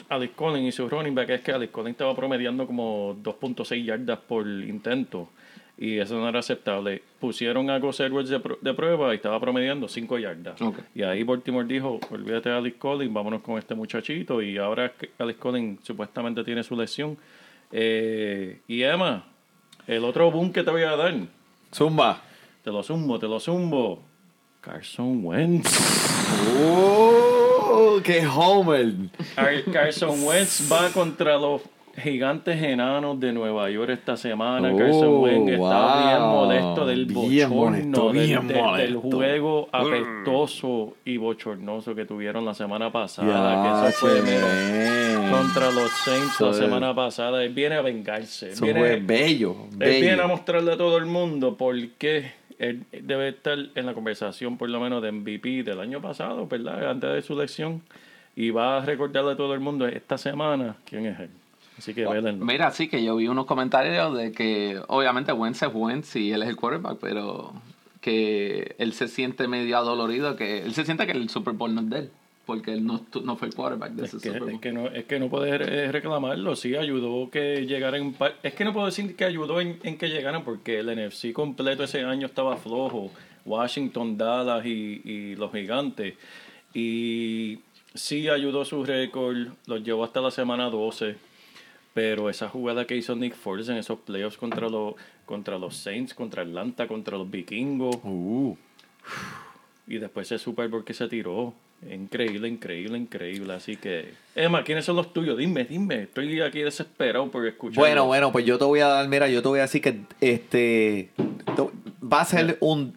S3: Alex Collins y su running back es que Alex Collins estaba promediando como 2.6 yardas por intento. Y eso no era aceptable. Pusieron a Gus Edwards de, pr- de prueba y estaba promediando 5 yardas. Y ahí Baltimore dijo, olvídate de Alex Collins, vámonos con este muchachito. Y ahora Alex Collins supuestamente tiene su lesión. Eh, y Emma, el otro boom que te voy a dar.
S2: Zumba.
S3: Te lo zumbo, te lo zumbo. Carson Wentz.
S2: ¡Oh! ¡Qué homer!
S3: Car- Carson Wentz va contra los gigantes enanos de Nueva York esta semana.
S2: Oh,
S3: Carson Wentz está
S2: wow.
S3: bien molesto del
S2: Bien
S3: bochorno,
S2: molesto,
S3: del,
S2: bien
S3: del- del
S2: molesto.
S3: juego apestoso y bochornoso que tuvieron la semana pasada. que eso fue
S2: che,
S3: contra los Saints la semana pasada. Él viene a vengarse. Él
S2: Eso
S3: viene,
S2: fue bello,
S3: Él viene a mostrarle a todo el mundo por qué él debe estar en la conversación, por lo menos, de MVP del año pasado, ¿verdad? Antes de su elección. Y va a recordarle a todo el mundo esta semana quién es él. Así que.
S4: Mira, sí que yo vi unos comentarios de que obviamente Wentz es Wentz y él es el quarterback, pero que él se siente medio adolorido, que él se siente que el Super Bowl no es de él, porque él no, fue el quarterback de
S3: Es
S4: ese
S3: que,
S4: Super
S3: es
S4: Bowl.
S3: que no, es que no puedes re- reclamarlo. Sí, ayudó que llegaran. Es que no puedo decir que ayudó en, en que llegaran porque el NFC completo ese año estaba flojo. Washington, Dallas y, y los gigantes. Y sí ayudó su récord. Los llevó hasta la semana 12. Pero esa jugada que hizo Nick Foles en esos playoffs contra los, contra los Saints, contra Atlanta, contra los Vikingos.
S2: Uh,
S3: Y después ese Super Bowl que se tiró. Increíble, increíble, increíble. Así que, Emma, ¿quiénes son los tuyos? Dime, dime. Estoy aquí desesperado por escuchar.
S2: Bueno, bueno, pues yo te voy a dar, mira, yo te voy a decir que este va a ser un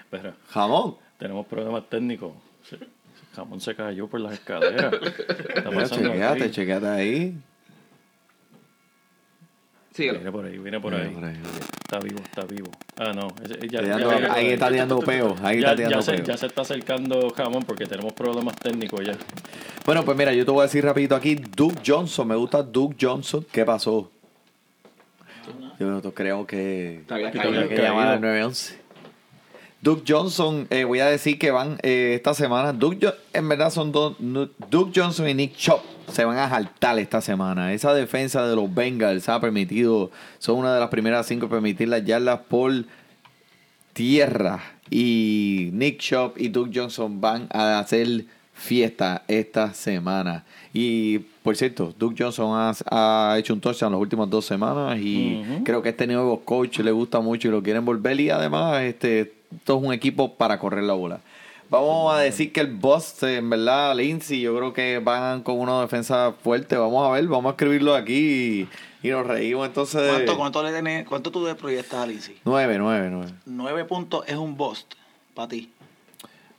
S3: Espera,
S2: jamón.
S3: tenemos problemas técnicos. Jamón se cayó por las escaleras. ¿Qué está
S2: Mira,
S3: pasando
S2: chequéate,
S3: aquí?
S2: chequéate ahí.
S4: Síguelo.
S3: Viene por ahí, viene por ahí.
S2: Por ahí, ok.
S3: Está vivo, está vivo. Ah, no. ya-
S2: ahí está tirando peo, ahí
S3: Ya,
S2: está tirando
S3: se,
S2: peo.
S3: ya se está acercando jamón porque tenemos problemas técnicos ya.
S2: Bueno, pues mira, yo te voy a decir rapidito aquí, Duke Johnson, me gusta Duke Johnson. ¿Qué pasó? Yo nosotros creemos que que había que llamar al 911. Duke Johnson, eh, voy a decir que van eh, esta semana. Duke Jo- en verdad son dos. Duke Johnson y Nick Chop se van a jaltar esta semana. Esa defensa de los Bengals ha permitido, son una de las primeras cinco en permitir las yardas por tierra. Y Nick Chop y Duke Johnson van a hacer fiesta esta semana. Y por cierto, Duke Johnson ha, ha hecho un touchdown las últimas dos semanas y creo que este nuevo coach le gusta mucho y lo quieren volver. Y además, este, esto es un equipo para correr la bola. Vamos a decir que el boss, en verdad, Lindsay, yo creo que van con una defensa fuerte. Vamos a ver, vamos a escribirlo aquí. Y nos reímos entonces.
S5: ¿Cuánto, cuánto, le tenés, ¿Cuánto tú le proyectas a Lizzy?
S2: Nueve, nueve, nueve.
S5: Nueve puntos es un bust para ti.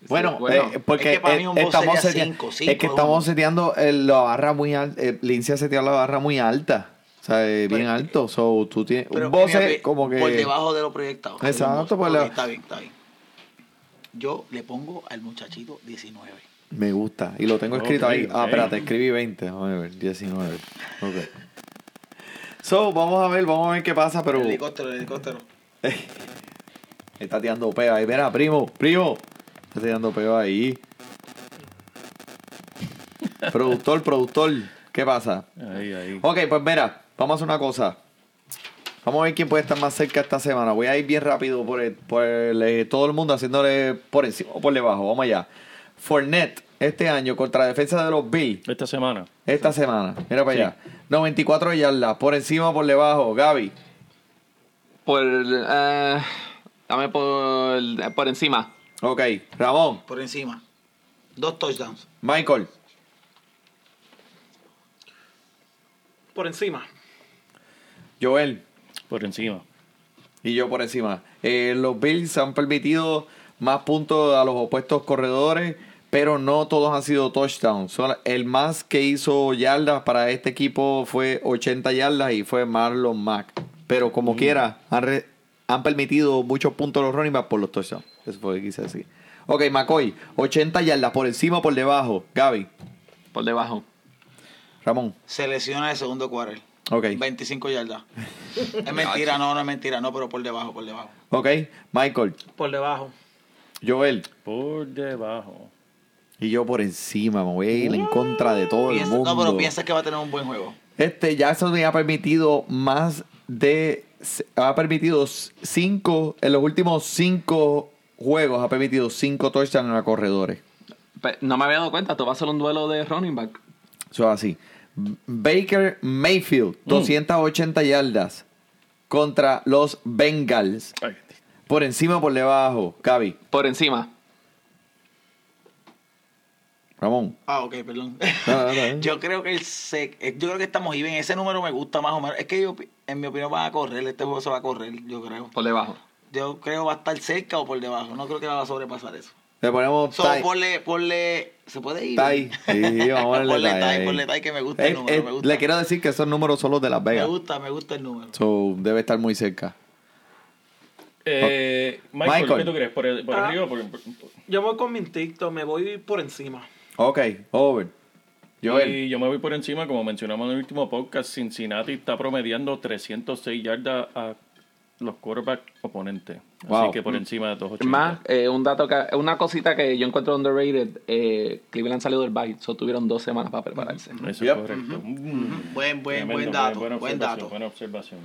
S2: Bueno,
S4: bueno,
S2: eh, porque
S5: es que
S2: eh,
S5: boss
S2: estamos,
S5: sería
S2: setea-
S5: cinco, cinco
S2: es que
S5: es
S2: estamos
S5: un-
S2: seteando eh, la barra muy alta. Eh, Lindsay ha seteado la barra muy alta. O sea, eh, bien
S5: Pero-
S2: alto. So, tú tienes
S5: Pero
S2: un
S5: opi-
S2: como que...
S5: Por debajo de lo proyectado.
S2: Exacto, por
S5: boss.
S2: la-
S5: Está bien, está bien. Yo le pongo al muchachito 19.
S2: Me gusta. Y lo tengo escrito ahí. Ah,
S3: ok.
S2: espérate, escribí 20. Vamos a ver, 19. Ok. So, vamos a ver, vamos a ver qué pasa, pero...
S5: El helicóptero, el helicóptero.
S2: Está tirando peo ahí. Mira, primo, primo. Está tirando peo ahí. productor, productor. ¿Qué pasa?
S3: Ahí, ahí.
S2: Ok, pues mira, vamos a hacer una cosa. Vamos a ver quién puede estar más cerca esta semana. Voy a ir bien rápido por, el- por el, eh, todo el mundo haciéndole por encima o por debajo. Vamos allá. Fournette, este año contra la defensa de los Bills,
S3: Esta semana.
S2: esta semana. Mira para
S3: Sí.
S2: allá. 94 yardas, por encima o por debajo. Gaby.
S4: Por. eh, dame por, por encima.
S2: Ok. Ramón.
S5: Por encima. Dos touchdowns.
S2: Michael.
S6: Por encima.
S2: Joel.
S3: Por encima.
S2: Y yo por encima. Eh, los Bills han permitido más puntos a los opuestos corredores, pero no todos han sido touchdowns. El más que hizo yardas para este equipo fue 80 yardas y fue Marlon Mack. Pero como quiera, han, re- han permitido muchos puntos a los running backs por los touchdowns. Eso fue lo que quise decir. Ok, McCoy, 80 yardas por encima o por debajo. Gaby,
S4: Por debajo.
S2: Ramón.
S5: Se lesiona el segundo quarter.
S2: Ok.
S5: 25 yardas. es mentira, no, no es mentira, no, pero por debajo, por debajo.
S2: Ok, Michael,
S6: Por debajo.
S2: Joel.
S3: Por debajo.
S2: Y yo por encima, me voy a ir en contra de todo el mundo.
S5: no, pero piensa que va a tener un buen juego.
S2: Este Jackson me ha permitido más de. Ha permitido cinco. En los últimos cinco juegos ha permitido cinco touchdowns a corredores.
S4: No me había dado cuenta, tú vas a hacer un duelo de running back.
S2: Eso es así. Baker Mayfield, 280 yardas contra los Bengals.
S3: Ay,
S2: Por encima o por debajo. Gaby,
S4: Por encima.
S2: Ramón.
S5: Ah, ok, perdón.
S2: No, no, no.
S5: yo creo que el sec, eh, yo creo que estamos bien. Ese número me gusta más o menos. Es que yo, en mi opinión, va a correr. Este juego se va a correr, yo creo.
S4: Por debajo.
S5: Yo creo va a estar cerca o por debajo. No creo que va a sobrepasar eso.
S2: Le ponemos
S5: So, ponle, ponle, ¿se puede ir?
S2: Tie. Sí, vamos a
S5: Ponle
S2: ahí.
S5: ponle tie, que me gusta el número, me gusta.
S2: Le quiero decir que esos números son los de Las
S5: Me
S2: Vegas.
S5: gusta, me gusta el número.
S2: So, debe estar muy cerca.
S3: Eh, Michael,
S2: Michael.
S3: ¿qué tú crees? ¿Por, el- por
S6: Ah.
S3: arriba o por, por-
S6: Yo voy con mi instinto, me voy por encima.
S2: Ok, over. Joel.
S3: Y yo me voy por encima, como mencionamos en el último podcast, Cincinnati está promediando 306 yardas a los quarterbacks oponentes.
S2: Wow.
S3: Así que por encima de 280.
S4: Más, eh, un dato que, una cosita que yo encuentro underrated, eh, Cleveland salió del bye, so tuvieron dos semanas para prepararse.
S3: Eso
S2: Yep.
S3: es correcto. Mm,
S5: Buen, buen,
S3: tremendo,
S5: buen dato.
S3: buena
S5: buen dato.
S3: Buena observación.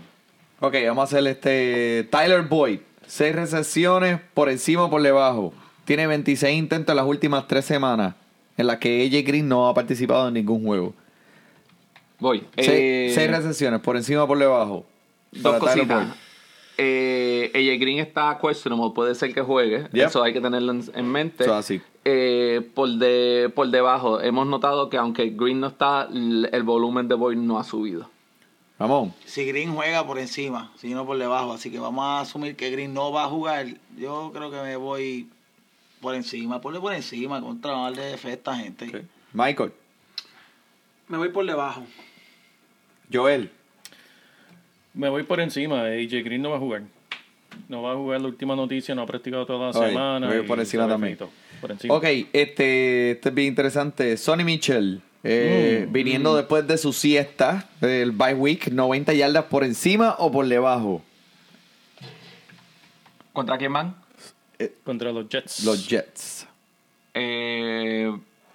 S2: Ok, vamos a hacer este. Tyler Boyd. Seis recepciones por encima o por debajo. Tiene 26 intentos en las últimas tres semanas. En las que AJ Green no ha participado en ningún juego.
S4: Voy.
S2: Seis,
S4: Eh,
S2: seis recepciones por encima o por debajo.
S4: Dos cositas. Eh, AJ Green está questionable, puede ser que juegue.
S2: Yep.
S4: Eso hay que tenerlo en, en mente.
S2: Así.
S4: Eh, por, de, por debajo, hemos notado que aunque Green no está, el volumen de Boyd no ha subido.
S2: Ramón.
S5: Si Green juega por encima, si no por debajo, así que vamos a asumir que Green no va a jugar. Yo creo que me voy por encima, ponle por encima, contra darle fe a esta gente.
S2: Michael.
S6: Me voy por debajo.
S2: Joel.
S3: Me voy por encima. AJ Green no va a jugar. No va a jugar la última noticia, no ha practicado toda la
S2: Oye,
S3: semana.
S2: me voy por encima también.
S3: Por encima.
S2: Ok, este, este es bien interesante. Sonny Mitchell, eh,
S3: Mm,
S2: viniendo después de su siesta, el bye week, 90 yardas por encima o por debajo.
S4: ¿Contra quién van?
S3: Contra los Jets.
S2: Los Jets.
S4: Eh,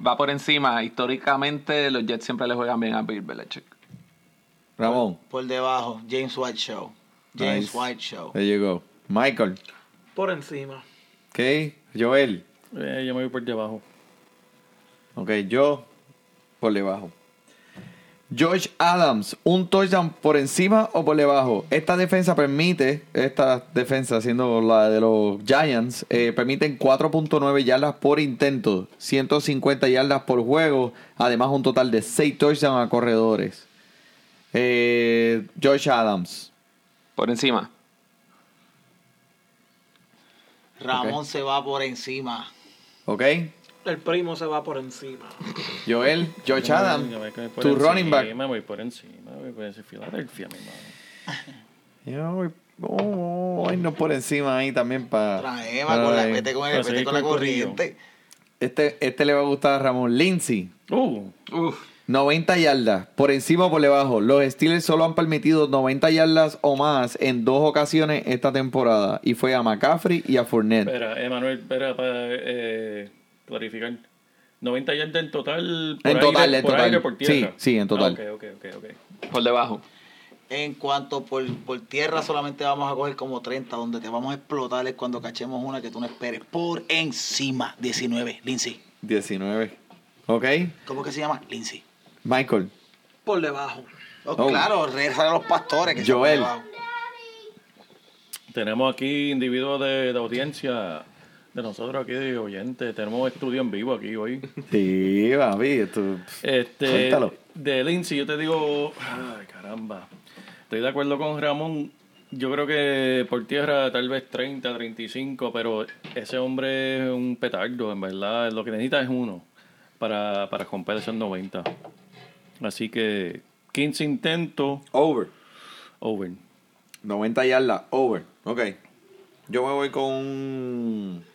S4: va por encima. Históricamente, los Jets siempre le juegan bien a Bill Belichick.
S2: Ramón.
S5: Por debajo, James White Show. James
S2: Nice.
S5: White Show.
S2: There you go. Michael.
S6: Por encima.
S2: Ok. Joel.
S3: Eh, yo me voy por debajo.
S2: Ok, yo por debajo. George Adams, un touchdown por encima o por debajo. Esta defensa permite, esta defensa siendo la de los Giants, eh, permiten 4.9 yardas por intento, 150 yardas por juego, además un total de 6 touchdowns a corredores. Eh, Josh Adams.
S4: Por encima.
S5: Ramón se va por encima.
S2: ¿Ok?
S6: El primo se va por encima.
S2: Joel, Josh Adams. Tu
S3: encima,
S2: running back.
S3: Me voy por encima. Voy por ese Filadelfia, mi mano.
S2: Yo voy, oh, no por encima ahí también para.
S5: Traema con la, vete con, el, vete con la corriente.
S2: Este, este le va a gustar a Ramón. Lindsay.
S3: Uh,
S4: Uf.
S2: 90 yardas, por encima o por debajo. Los Steelers solo han permitido 90 yardas o más en dos ocasiones esta temporada. Y fue a McCaffrey y a Fournette.
S3: espera, Emanuel, espera para eh, clarificar. 90 yardas en total.
S2: En
S3: aire-
S2: total, en
S3: por
S2: total.
S3: aire, por tierra.
S2: Sí, sí, en total.
S3: Ah, ok, ok, ok, ok.
S4: Por debajo.
S5: En cuanto por, por tierra, solamente vamos a coger como 30. Donde te vamos a explotar es cuando cachemos una que tú no esperes. Por encima, 19. Lindsay.
S2: 19. ¿Ok?
S5: ¿Cómo que se llama? Lindsay.
S2: Michael.
S6: Por debajo.
S5: Oh,
S2: Oh.
S5: Claro, reza a los pastores que
S2: Joel.
S5: por debajo.
S3: Tenemos aquí individuos de, de audiencia de nosotros aquí de oyentes. Tenemos estudio en vivo aquí hoy.
S2: Sí, papi. Esto,
S3: Este,
S2: Suéltalo.
S3: de Lindsay, yo te digo, ay caramba, estoy de acuerdo con Ramón. Yo creo que por tierra tal vez 30, 35, pero ese hombre es un petardo, en verdad. Lo que necesita es uno para, para romper esos 90. Así que 15 intentos,
S2: over.
S3: over.
S2: 90 yardas, over. Ok. Yo me voy con un...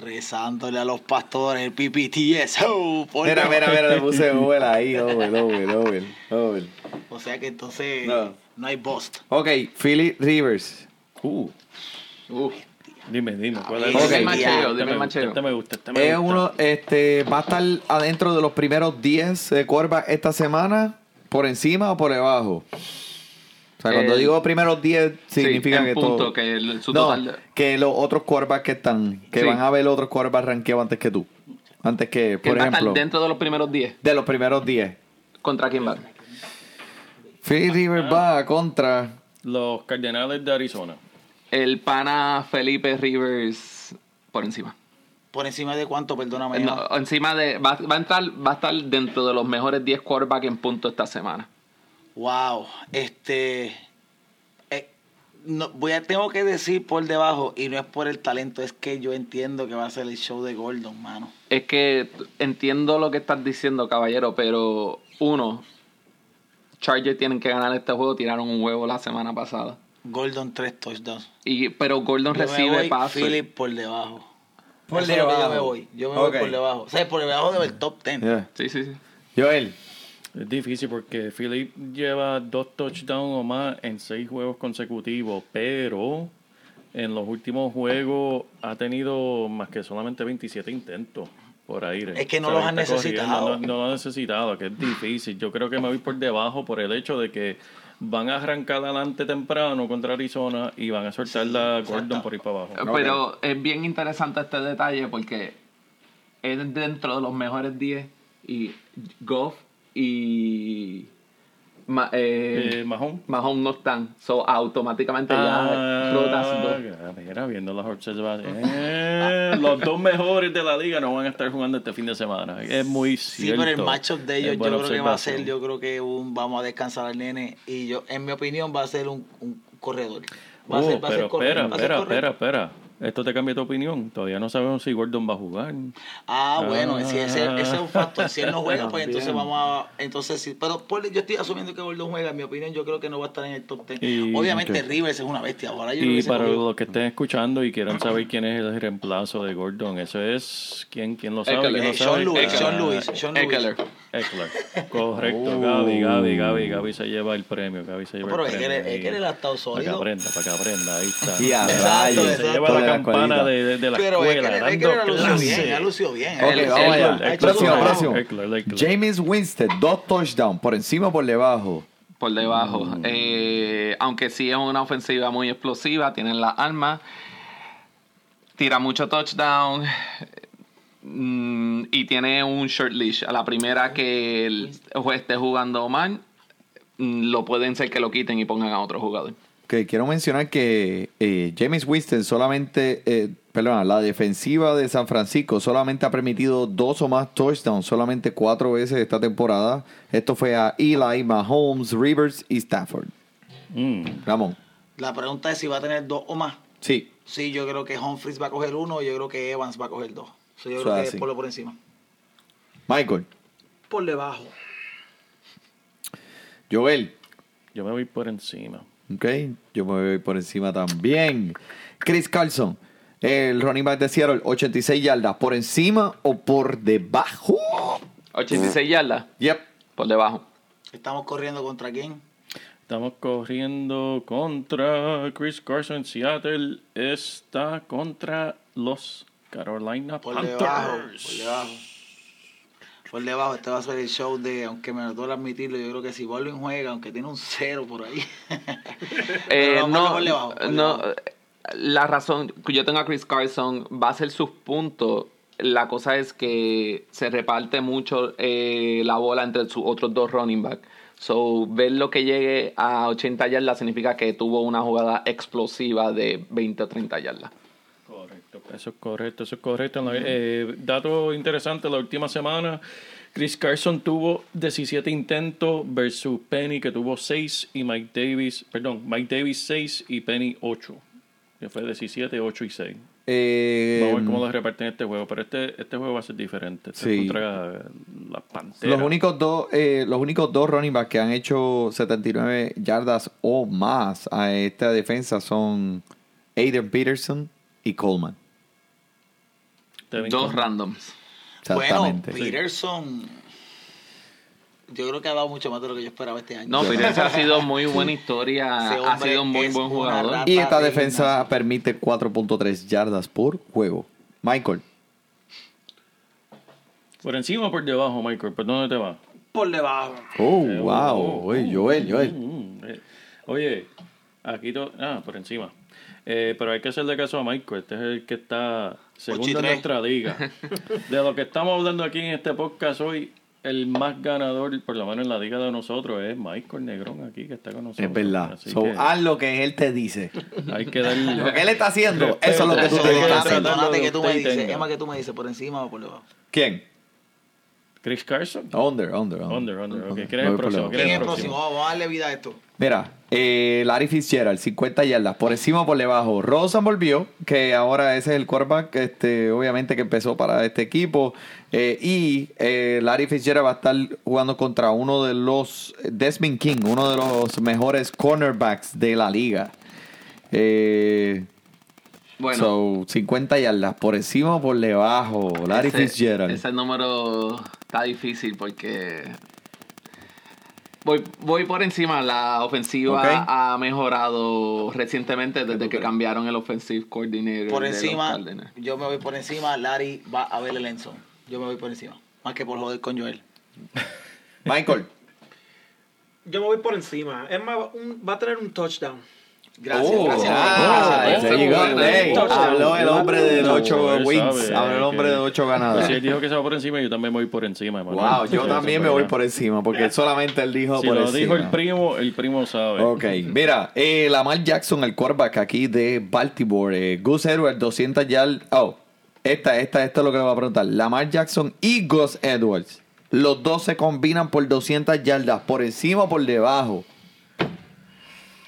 S5: Rezándole a los pastores el PPTS. Oh,
S2: Mira, mira, mira, le puse over ahí. Over, over, over, over.
S5: O sea que entonces
S2: No.
S5: no, hay bust.
S2: Ok, Philly Rivers.
S3: Uh,
S4: Uf.
S3: Dime, dime, ¿cuál es?
S5: Ok.
S4: Dime el macheo,
S3: Este
S4: dime
S3: me gusta,
S4: macheo.
S3: este me gusta, este me
S2: Es
S3: gusta.
S2: uno, este, va a estar adentro de los primeros 10 de quarterback esta semana, por encima o por debajo. O sea, cuando
S4: El-
S2: digo primeros 10, significa que
S4: punto,
S2: todo...
S4: que el- su
S2: no,
S4: total de-
S2: que los otros quarterbacks que están, que
S4: Sí.
S2: van a ver los otros quarterbacks rankeados antes que tú. Antes que,
S4: que
S2: por
S4: va a estar
S2: ejemplo,
S4: dentro de los primeros 10.
S2: de los primeros 10.
S4: ¿Contra quién va?
S2: Philly Rivers va contra...
S3: Los Cardenales de Arizona.
S4: El pana Felipe Rivers por encima.
S5: Por encima de cuánto, perdóname.
S4: No, encima de. Va, va a entrar, va a estar dentro de los mejores 10 quarterbacks en punto esta semana.
S5: Wow, este. eh, no, voy a, tengo que decir por debajo, y no es por el talento, es que yo entiendo que va a ser el show de Gordon, mano.
S4: Es que entiendo lo que estás diciendo, caballero, pero uno, Chargers tienen que ganar este juego, tiraron un huevo la semana pasada.
S5: Gordon, tres touchdowns.
S4: Y, pero Gordon
S5: Yo me
S4: recibe
S5: voy
S4: pases.
S5: Philip por debajo.
S2: Por
S5: Eso que yo
S2: debajo.
S5: me voy. Yo me voy por debajo. O sea, por debajo del top 10.
S2: Yeah.
S4: Sí, sí, sí.
S2: Joel.
S3: Es difícil porque Philip lleva dos touchdowns o más en seis juegos consecutivos, pero en los últimos juegos ha tenido más que solamente 27 intentos por aire.
S5: Es que no
S3: O sea,
S5: los han
S3: corriendo,
S5: necesitado.
S3: No, no lo han necesitado, que es difícil. Yo creo que me voy por debajo por el hecho de que van a arrancar adelante temprano contra Arizona y van a soltar la Gordon por ir para abajo.
S4: Pero es bien interesante este detalle porque es dentro de los mejores 10 y Goff y Ma- eh,
S3: Eh,
S4: no están. So, automáticamente ya rotas dos.
S3: Ah, mira, viendo las observaciones. Eh, los dos mejores de la liga no van a estar jugando este fin de semana. Es muy
S5: Sí,
S3: cierto.
S5: pero el matchup de ellos yo creo que va a ser, yo creo que un vamos a descansar al nene y yo, en mi opinión, va a ser un, un corredor. Va a
S3: Oh,
S5: ser, va a ser
S3: pero
S5: corredor,
S3: espera,
S5: va a ser
S3: espera, espera, espera. Esto te cambia tu opinión. Todavía no sabemos si Gordon va a jugar.
S5: Ah, bueno,
S3: Ah.
S5: ese, ese- ese es un factor. Si él no juega, pues entonces vamos a. Entonces sí. Pero por- yo estoy asumiendo que Gordon juega. En mi opinión, yo creo que no va a estar en el top 10.
S3: Y-
S5: Obviamente,
S3: ok.
S5: Rivers es una bestia. Ahora yo
S3: Y para los que estén escuchando y quieran saber quién es el reemplazo de Gordon, eso es. ¿Quién, quién lo sabe? ¿Quién lo
S5: Eh,
S3: sabe?
S5: Sean Lewis, Sean Lewis, Sean Lewis.
S4: Eckler.
S3: Correcto, Gaby, Gaby, Gaby, Gaby se lleva el premio. Gaby se lleva
S5: Pero
S3: el
S5: es que
S3: premio.
S5: él- es
S3: ahí.
S5: que él ha estado
S3: Para que
S5: sólido.
S3: aprenda, para que aprenda. Ahí está.
S2: Y a
S5: Exacto,
S2: rayos.
S5: exacto.
S3: Se lleva la
S2: la
S3: campana de, de, de la
S5: Pero es que
S3: escuela.
S5: es que él ha lucido bien, ha lucido bien.
S2: Ok, vamos allá. Próximo, próximo. James Winston, dos touchdowns, por encima o por debajo.
S4: por debajo.
S2: Mm.
S4: Eh, aunque sí es una ofensiva muy explosiva, tienen las armas, tira mucho touchdown mm, y tiene un short leash. A la primera que el juez esté jugando mal, mm, lo pueden ser que lo quiten y pongan a otro jugador.
S2: que quiero mencionar que eh, James Winston solamente, eh, perdona, la defensiva de San Francisco solamente ha permitido dos o más touchdowns, solamente cuatro veces esta temporada. Esto fue a Eli, Mahomes, Rivers y Stafford.
S3: Mm.
S2: Ramón.
S5: La pregunta es si va a tener dos o más.
S2: Sí.
S5: Sí, yo creo que Humphries va a coger uno, yo creo que Evans va a coger dos. So, yo
S2: Eso
S5: creo
S2: es
S5: que
S2: así.
S5: ponlo por encima.
S2: Michael.
S6: Por debajo.
S2: Joel.
S3: Yo me voy por encima.
S2: Ok. Yo me voy por encima también. Chris Carlson. El running back de Seattle, 86 yardas. ¿Por encima o por debajo?
S4: 86 yardas.
S2: Yep.
S4: Por debajo.
S5: Estamos corriendo contra quién?
S3: Estamos corriendo contra Chris Carson en Seattle. Está contra los Carolina
S5: Por
S3: Panthers.
S5: debajo, por debajo. Por debajo, este va a ser el show de, aunque me duele admitirlo, yo creo que si Baldwin juega, aunque tiene un cero por ahí.
S4: Eh, no,
S5: por debajo, por
S4: no,
S5: debajo.
S4: la razón que yo tengo a Chris Carson va a ser sus puntos. La cosa es que se reparte mucho eh, la bola entre sus otros dos running back. So, ver lo que llegue a 80 yardas significa que tuvo una jugada explosiva de 20 o 30 yardas.
S3: Eso es correcto, eso es correcto. La- eh, dato interesante, la última semana Chris Carson tuvo 17 intentos versus Penny que tuvo 6 y Mike Davis, perdón, Mike Davis 6 y Penny 8. Que fue 17, 8 y 6.
S2: Eh,
S3: Vamos a ver cómo lo reparten este juego, pero este, este juego va a ser diferente. Este es
S2: Sí.
S3: contra las Panteras.
S2: Los únicos dos, eh, los únicos dos running backs que han hecho 79 yardas o más a esta defensa son Aiden Peterson y Coleman.
S4: Dos randoms.
S2: Exactamente.
S5: Bueno, Peterson, yo creo que ha dado mucho más de lo que yo esperaba este año.
S4: No, pero esa ha sido muy buena historia. Ha sido un muy
S5: es
S4: buen jugador.
S2: y esta
S5: de
S2: defensa
S5: gimnasio.
S2: permite 4.3 yardas por juego. Michael.
S3: Por encima o por debajo, Michael, ¿por dónde te vas?
S6: Por debajo.
S2: Oh,
S3: Eh,
S2: wow.
S3: oh,
S2: Oye, Joel, Joel.
S3: Mm, eh. Oye, aquí to- ah, por encima. Eh, pero hay que hacerle caso a Michael. Este es el que está segundo en
S5: 83.
S3: nuestra liga. De lo que estamos hablando aquí en este podcast hoy, el más ganador, por lo menos en la liga de nosotros, es Michael Negrón aquí que está con nosotros.
S2: Es verdad.
S3: Así
S2: So,
S3: que
S2: haz lo que él te dice.
S3: hay que darle.
S2: Lo que él está haciendo, eso es lo que tú hacer.
S3: tratar.
S5: Donate, que tú me dices. Emma, que tú me dices, por encima o por debajo.
S2: ¿Quién?
S3: Chris Carson.
S2: Under, under,
S3: Under, under. Ok, ¿quién es el próximo? ¿Quién
S5: ¿Quién
S3: es el
S5: próximo? Vamos a darle vida a esto.
S2: Mira, eh, Larry Fitzgerald, 50 yardas, por encima o por debajo. Rosen volvió, que ahora ese es el quarterback, este, obviamente que empezó para este equipo. Eh, y eh, Larry Fitzgerald va a estar jugando contra uno de los, Desmond King, uno de los mejores cornerbacks de la liga.
S4: Bueno,
S2: so, 50 yardas, por encima o por debajo. Larry
S4: ese,
S2: Fitzgerald.
S4: ese número está difícil porque voy, voy por encima. La ofensiva ha mejorado recientemente desde que cambiaron el offensive coordinator.
S5: Por
S4: de los
S5: encima,
S4: Cardinals.
S5: yo me voy por encima. Larry va a ver el Enzo. Yo me voy por encima. Más que por joder con Joel.
S2: Michael.
S6: Yo me voy por encima. Es más, un- va a tener un touchdown.
S5: Gracias,
S2: Oh,
S5: gracias.
S2: ah, go.
S4: Bueno,
S2: Hey,
S4: entonces,
S2: habló el hombre de ocho wins. Habló el hombre de ocho
S3: Pues si
S2: ganadas.
S3: él dijo que se va por encima, yo también voy por encima.
S2: Wow, yo también me voy por encima, porque solamente él dijo
S3: Si
S2: por
S3: lo
S2: encima.
S3: dijo el primo, el primo sabe.
S2: Ok, mira, eh, Lamar Jackson, el quarterback aquí de Baltimore, eh, Gus Edwards, 200 yardas. Oh, esta, esta, esto es lo que le voy a preguntar. Lamar Jackson y Gus Edwards, los dos se combinan por 200 yardas, por encima o por debajo.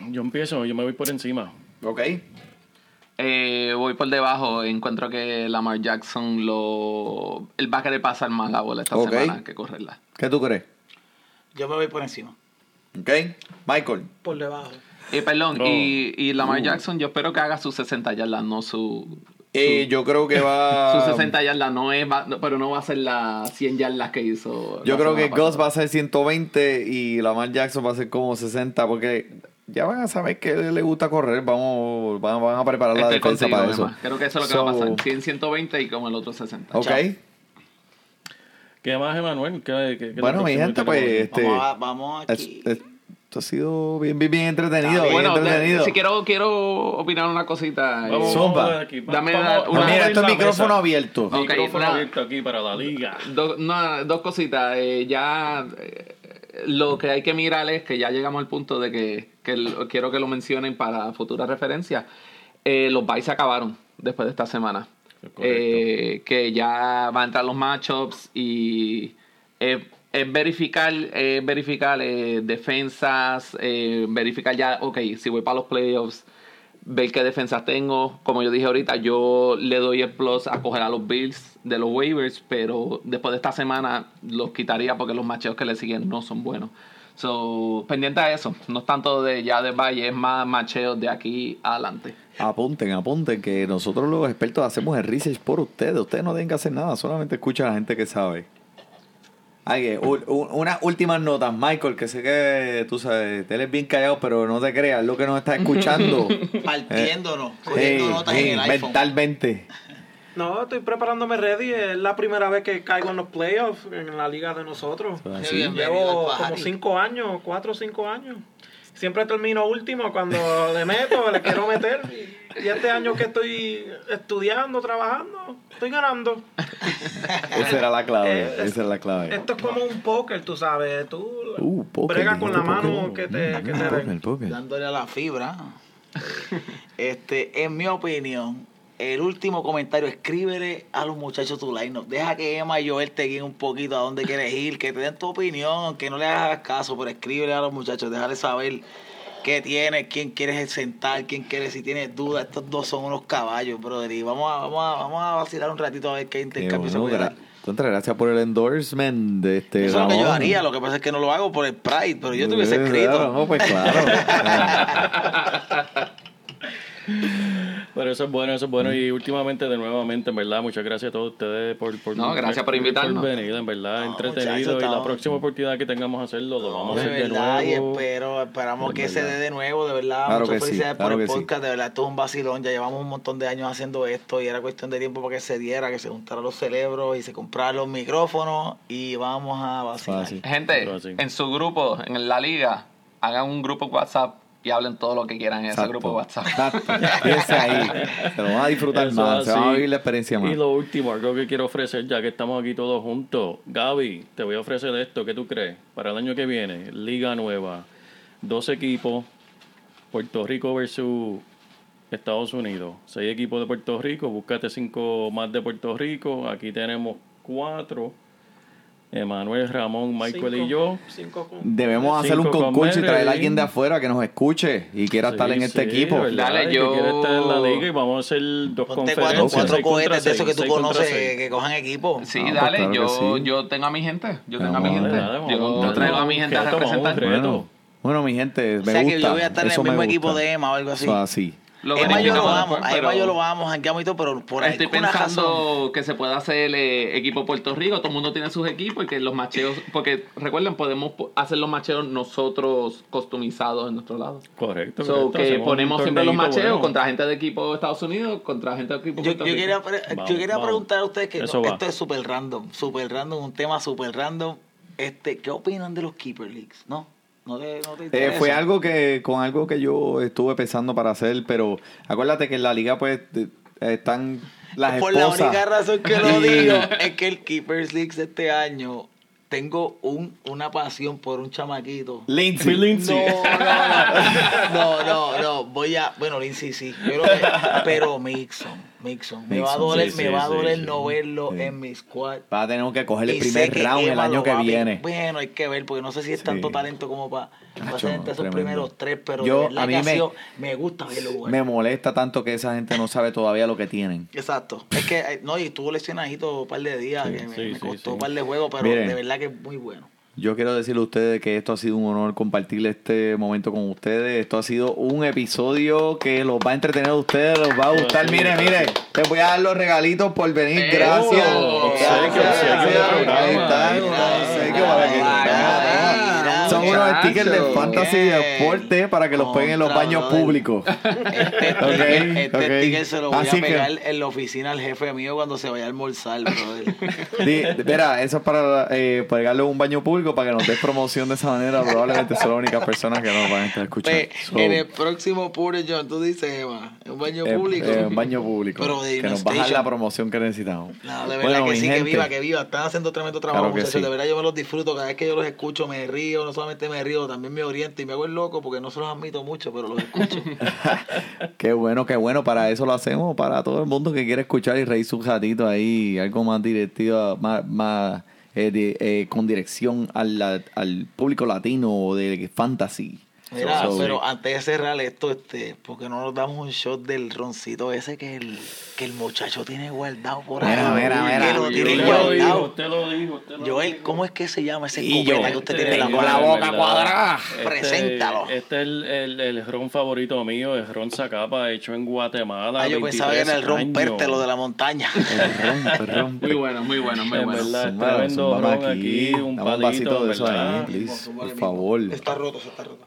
S3: Yo empiezo, yo me voy por encima.
S2: Ok.
S4: Eh, voy por debajo. Encuentro que Lamar Jackson lo. Él va a querer pasar más la bola esta
S2: Ok.
S4: semana que correrla.
S2: ¿Qué tú crees?
S5: Yo me voy por encima.
S2: Ok. Michael.
S6: Por debajo.
S4: Eh, perdón, y, y Lamar
S2: Uh.
S4: Jackson, yo espero que haga sus 60 yardas, no su.
S2: Eh, yo creo que va.
S4: Sus 60 yardas, no es, va- no, pero no va a ser las 100 yardas que hizo.
S2: Yo creo que Gus va a ser 120 y Lamar Jackson va a ser como 60 porque ya van a saber que le gusta correr. Vamos, van, van a preparar la
S4: Estoy
S2: defensa para eso.
S4: Creo que eso es lo que va a
S2: So,
S4: pasar. 100, 120 y como el otro 60.
S2: Ok.
S4: Chao.
S3: ¿Qué más, Emanuel? ¿Qué,
S2: Bueno, mi gente, pues este,
S5: Vamos, a- vamos
S2: es-
S5: aquí.
S2: es- esto ha sido bien, bien, bien entretenido. Bien
S4: Bueno, de-
S2: entretenido.
S4: si quiero, quiero opinar una cosita. eh,
S3: Vamos,
S2: Zumba.
S3: vamos.
S4: Dame
S3: Vamos- vamos
S4: una-
S2: Mira, esto es micrófono
S3: mesa.
S2: abierto.
S3: Micrófono abierto aquí para la liga.
S4: Do- no, dos cositas. eh, ya eh, lo que hay que mirar es que ya llegamos al punto de que, que lo- quiero que lo mencionen para futura referencia. Eh, los buys se acabaron después de esta semana. Eh, que ya van a entrar los matchups y es, es verificar, es verificar eh, defensas, eh, verificar ya, ok, si voy para los playoffs, ver qué defensas tengo. Como yo dije ahorita, yo le doy el plus a coger a los Bills de los waivers, pero después de esta semana los quitaría porque los macheos que le siguen no son buenos. So, pendiente a eso, no es tanto de ya de Valle, es más macheos de aquí adelante.
S2: Apunten, apunten, que nosotros los expertos hacemos el research por ustedes. Ustedes no tienen que hacer nada, solamente escucha a la gente que sabe. Ay, que, u- u- unas últimas notas, Michael, que sé que tú sabes, él es bien callado, pero no te creas, lo que nos está escuchando.
S5: Partiéndonos, cogiendo
S2: Ey,
S5: notas
S2: ey,
S5: en el iPhone.
S2: mentalmente.
S6: No, estoy preparándome ready. Es la primera vez que caigo en los playoffs en la liga de nosotros.
S5: Bienvenido
S6: Llevo como cinco años, cuatro o cinco años. Siempre termino último cuando le meto, le quiero meter. Y, este año que estoy estudiando, trabajando, estoy ganando.
S2: Esa era la clave,
S6: Eh, es-
S2: esa era la clave.
S6: Esto es como un póker, tú sabes. Tú
S2: Uh,
S6: bregas con la mano que te, que te
S2: póker,
S6: den.
S2: póker.
S5: dándole a la fibra. Este, en mi opinión, el último comentario, escríbele a los muchachos tu line Deja que Emma y Joel te guíen un poquito a dónde quieres ir, que te den tu opinión, aunque no le hagas caso, pero escríbele a los muchachos, déjale saber qué tienes, quién quieres sentar, quién quieres, si tienes dudas. Estos dos son unos caballos, brother. Y vamos a, vamos a, vamos a vacilar un ratito a ver qué intercambio se puede dar.
S2: Contra, gracias por el endorsement de este
S5: Eso es lo que yo haría, lo que pasa es que no lo hago por el Pride, pero yo te hubiese escrito.
S2: claro, no, pues claro.
S3: Pero eso es bueno, eso es bueno. Y últimamente, de nuevamente, en verdad, muchas gracias a todos ustedes por, por,
S4: No, gracias por invitarnos.
S3: venir, en verdad,
S5: No,
S3: entretenido. y la próxima oportunidad que tengamos a hacerlo, lo vamos a
S5: de
S3: hacer de
S5: verdad, y
S3: nuevo.
S5: espero, esperamos
S3: De
S5: que se dé de nuevo, de verdad.
S2: Claro
S5: Muchas
S2: sí,
S5: felicidades
S2: claro
S5: por el
S2: sí.
S5: podcast, de verdad, esto es un vacilón. Ya llevamos un montón de años haciendo esto y era cuestión de tiempo para que se diera, que se juntaran los cerebros y se compraran los micrófonos y vamos a vacilar.
S2: Fácil.
S4: Gente, en su grupo, en la liga, hagan un grupo WhatsApp y hablen todo lo que quieran en ese grupo WhatsApp.
S2: Exacto. Ahí. Se lo van a disfrutar
S3: Eso
S2: más. Se van a
S3: así.
S2: vivir la experiencia más.
S3: Y lo último, algo que quiero ofrecer, ya que estamos aquí todos juntos. Gaby, te voy a ofrecer esto. ¿Qué tú crees? Para el año que viene, Liga Nueva, dos equipos, Puerto Rico versus Estados Unidos. Seis equipos de Puerto Rico, búscate cinco más de Puerto Rico. Aquí tenemos cuatro. Emanuel, Ramón, Michael
S6: Cinco-
S3: y yo.
S6: cinco con-
S2: Debemos hacer un concurso y traer a alguien de afuera que nos escuche y quiera estar
S3: Sí,
S2: en este
S3: sí,
S2: equipo.
S3: ¿verdad?
S4: Dale,
S3: Que
S4: yo-
S3: quiere estar en la liga y vamos a hacer dos
S5: Ponte
S3: conferencias.
S5: cuatro, cohetes de esos que tú conoces
S3: seis.
S5: que, que cojan equipo.
S4: Sí,
S2: Ah, pues
S4: dale,
S2: claro que
S4: yo,
S2: sí.
S4: yo tengo a mi gente, yo tengo a mi gente.
S3: dale, vamos,
S4: yo traigo a mi gente a representar.
S2: Bueno, bueno, mi gente, me
S5: o sea
S2: gusta.
S5: que yo voy a estar en
S2: Eso
S5: el
S2: me
S5: mismo
S2: gusta.
S5: equipo de Emma o algo así.
S2: Así.
S4: Lo
S5: Emma yo lo vamos,
S4: después,
S5: a Emma yo lo vamos, jangueamos y todo, pero por
S4: Estoy
S5: alguna razón.
S4: pensando que se pueda hacer eh, equipo Puerto Rico, todo el mundo tiene sus equipos y que los macheos, porque recuerden, podemos po- hacer los macheos nosotros customizados en nuestro lado.
S3: Correcto.
S4: So,
S3: correcto.
S4: que
S3: Hacemos
S4: ponemos siempre los macheos
S3: bueno.
S4: contra gente de equipo de Estados Unidos, contra gente de equipo
S5: Yo,
S4: Puerto
S5: yo
S4: Rico.
S5: quería,
S3: Vamos,
S5: yo quería
S3: vamos.
S5: preguntar a ustedes que
S3: Eso
S5: no,
S3: va.
S5: esto es súper random, súper random, un tema súper random. Este, ¿Qué opinan de los Keeper Leagues? ¿No? ¿No te, no te
S2: Eh, fue algo que con algo que yo estuve pensando para hacer, pero acuérdate que en la liga pues están las
S5: Por la
S2: esposas.
S5: única razón que lo digo es que el Keepers League de este año tengo un, una pasión por un chamaquito.
S2: Lindsay.
S3: Lindsay.
S5: No, no, no, no, no, voy a, bueno, Lindsay sí, pero, pero Mixon, Mixon, me va a doler,
S3: sí,
S5: me
S3: sí,
S5: va a doler
S3: sí.
S5: no verlo
S2: Sí.
S5: en mi squad.
S2: Va a tener que coger el
S5: Y
S2: primer round el año que viene.
S5: Bueno, hay que ver, porque no sé si es
S2: Sí.
S5: tanto talento como para
S2: Nacho,
S5: ser entre esos primeros tres, pero
S2: Yo, a mí
S5: que ha
S2: me-
S5: sido- me gusta verlo jugar.
S2: Me molesta tanto que esa gente no sabe todavía lo que tienen.
S5: Exacto. Es que, eh, no, y estuvo lesionadito un par de días, que me,
S3: sí,
S5: me
S3: sí,
S5: costó
S3: sí.
S5: un par de juegos, pero
S2: Miren.
S5: de verdad que es muy bueno.
S2: Yo quiero decirle a ustedes que esto ha sido un honor compartir este momento con ustedes. Esto ha sido un episodio que los va a entretener a ustedes, los va a gustar.
S3: Sí,
S2: Mire, mire, les voy a dar los regalitos por venir. Gracias. gracias.
S3: Del programa.
S2: Ahí está,
S5: Mira,
S2: un obsequio para que-
S5: mira, mira,
S2: So, Necesitamos unos
S4: muchacho.
S2: stickers de fantasy y deporte para que los peguen en los baños públicos.
S5: Este, este
S2: ok.
S5: sticker se lo voy
S2: Así
S5: a
S2: que-
S5: pegar en la oficina al jefe mío cuando se vaya a almorzar, brother.
S2: Eso es para eh, pegarle un baño público para que nos des promoción de esa manera. Probablemente son las únicas personas que nos van a estar escuchando.
S5: Pe-
S2: So,
S5: en el próximo Pure John, tú dices, Emma, un baño
S2: eh,
S5: público.
S2: eh, un baño público.
S5: Pero de
S2: que nos baja
S5: station.
S2: la promoción que necesitamos.
S5: No, de verdad
S2: Bueno,
S5: que sí, que viva, que viva. Están haciendo tremendo trabajo,
S2: Claro que
S5: muchachos.
S2: sí.
S5: De verdad yo me los disfruto. Cada vez que yo los escucho me río. No solamente me río, también me oriento y me hago el loco porque no se los admito mucho, pero los escucho.
S2: Qué bueno, qué bueno. Para eso lo hacemos, para todo el mundo que quiere escuchar y reír su ratito ahí, algo más directivo, más, más eh, di- eh, con dirección al, al público latino de fantasy.
S5: Mira,
S2: So,
S5: pero antes de cerrar esto, este, porque no nos damos un shot del roncito ese que el, que el muchacho tiene guardado por ahí?
S2: Mira, mira, mira.
S5: Que lo
S2: Usted
S5: tiene
S3: Usted lo dijo,
S5: guardado.
S3: usted lo dijo, usted lo
S5: Joel,
S3: dijo.
S5: ¿cómo es que se llama ese
S2: Y yo,
S5: escopeta que usted tiene en la
S2: tengo
S5: mano?
S2: la boca
S3: en verdad,
S2: cuadrada.
S3: este-
S5: Preséntalo.
S3: Este es el, el, el ron favorito mío, es ron Zacapa, hecho en Guatemala.
S5: Ah, yo pensaba que era el
S3: 23
S5: romperte
S3: años.
S5: lo de la montaña.
S2: el ron, el ron.
S4: Muy bueno, muy bueno, muy
S3: En
S4: bueno.
S3: verdad, es
S2: Zúmbalo,
S3: tremendo ron aquí, un palito,
S2: vasito de eso
S3: ¿verdad?
S2: ahí, please,
S5: Zúmbale
S2: por favor.
S5: Está roto, se está roto.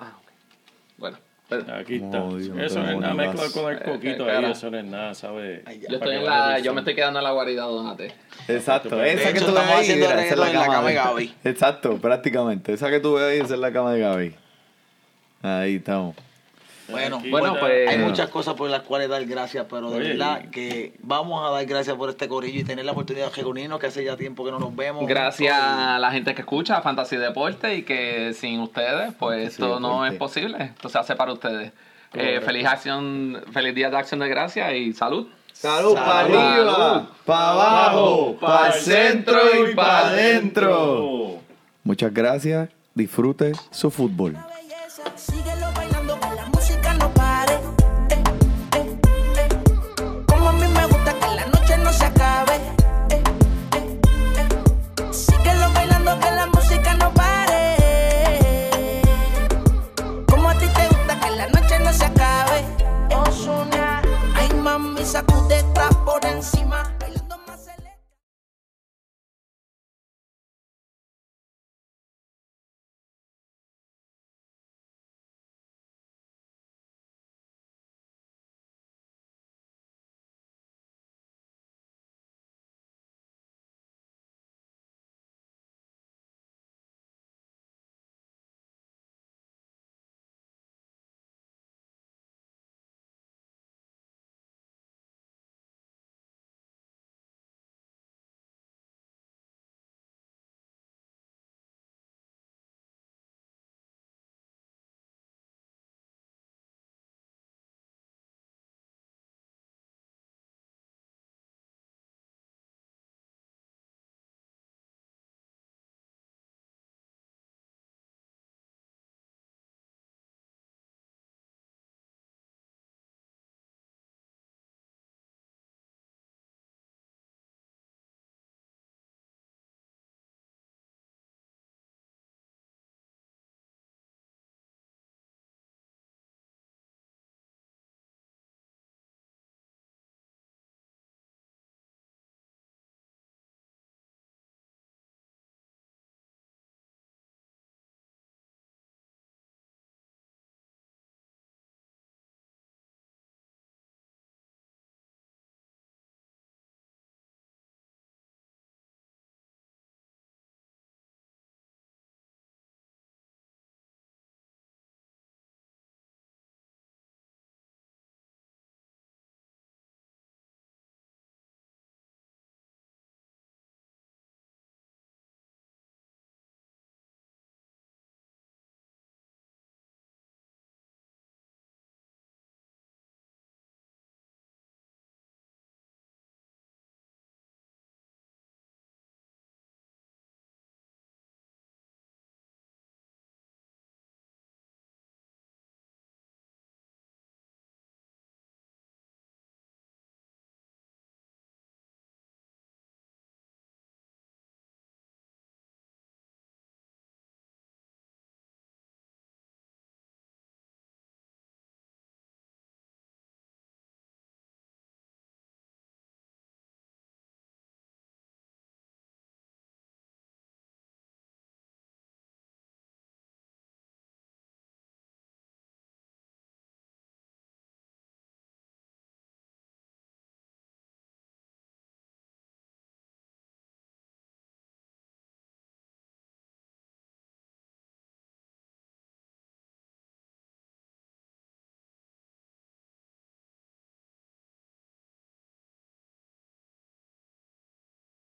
S3: Aquí está.
S2: Oh, Dios,
S3: eso
S2: no
S3: es nada, mezcla con el coquito
S4: eh,
S3: ahí, eso no es nada, ¿sabes?
S5: Ay,
S4: yo, estoy
S3: Para
S4: en
S3: que
S4: la,
S3: vaya
S4: yo me estoy quedando en la guarida Donate.
S2: Exacto, esa que
S5: hecho,
S2: tú ves ahí, mira, esa es la
S5: la
S2: cama
S5: de Gaby.
S2: Exacto, prácticamente. Esa que tú ves ahí, esa es la cama de Gaby. Ahí estamos.
S5: Bueno,
S3: Aquí
S4: Bueno, pues-
S5: Hay
S2: Eh.
S5: muchas cosas por las cuales dar gracias, pero de
S3: Oye,
S5: verdad que vamos a dar gracias por este corillo y tener la oportunidad de reunirnos, que hace ya tiempo que no nos vemos.
S4: Gracias a la gente que escucha Fantasy Deporte y que sin ustedes, pues
S2: Fantasy
S4: esto no es posible. Esto se hace para ustedes. Eh, feliz acción, feliz día de acción de gracias y salud.
S2: Salud para arriba, para abajo, para el centro y para adentro. Muchas gracias. Disfrute su fútbol.
S1: No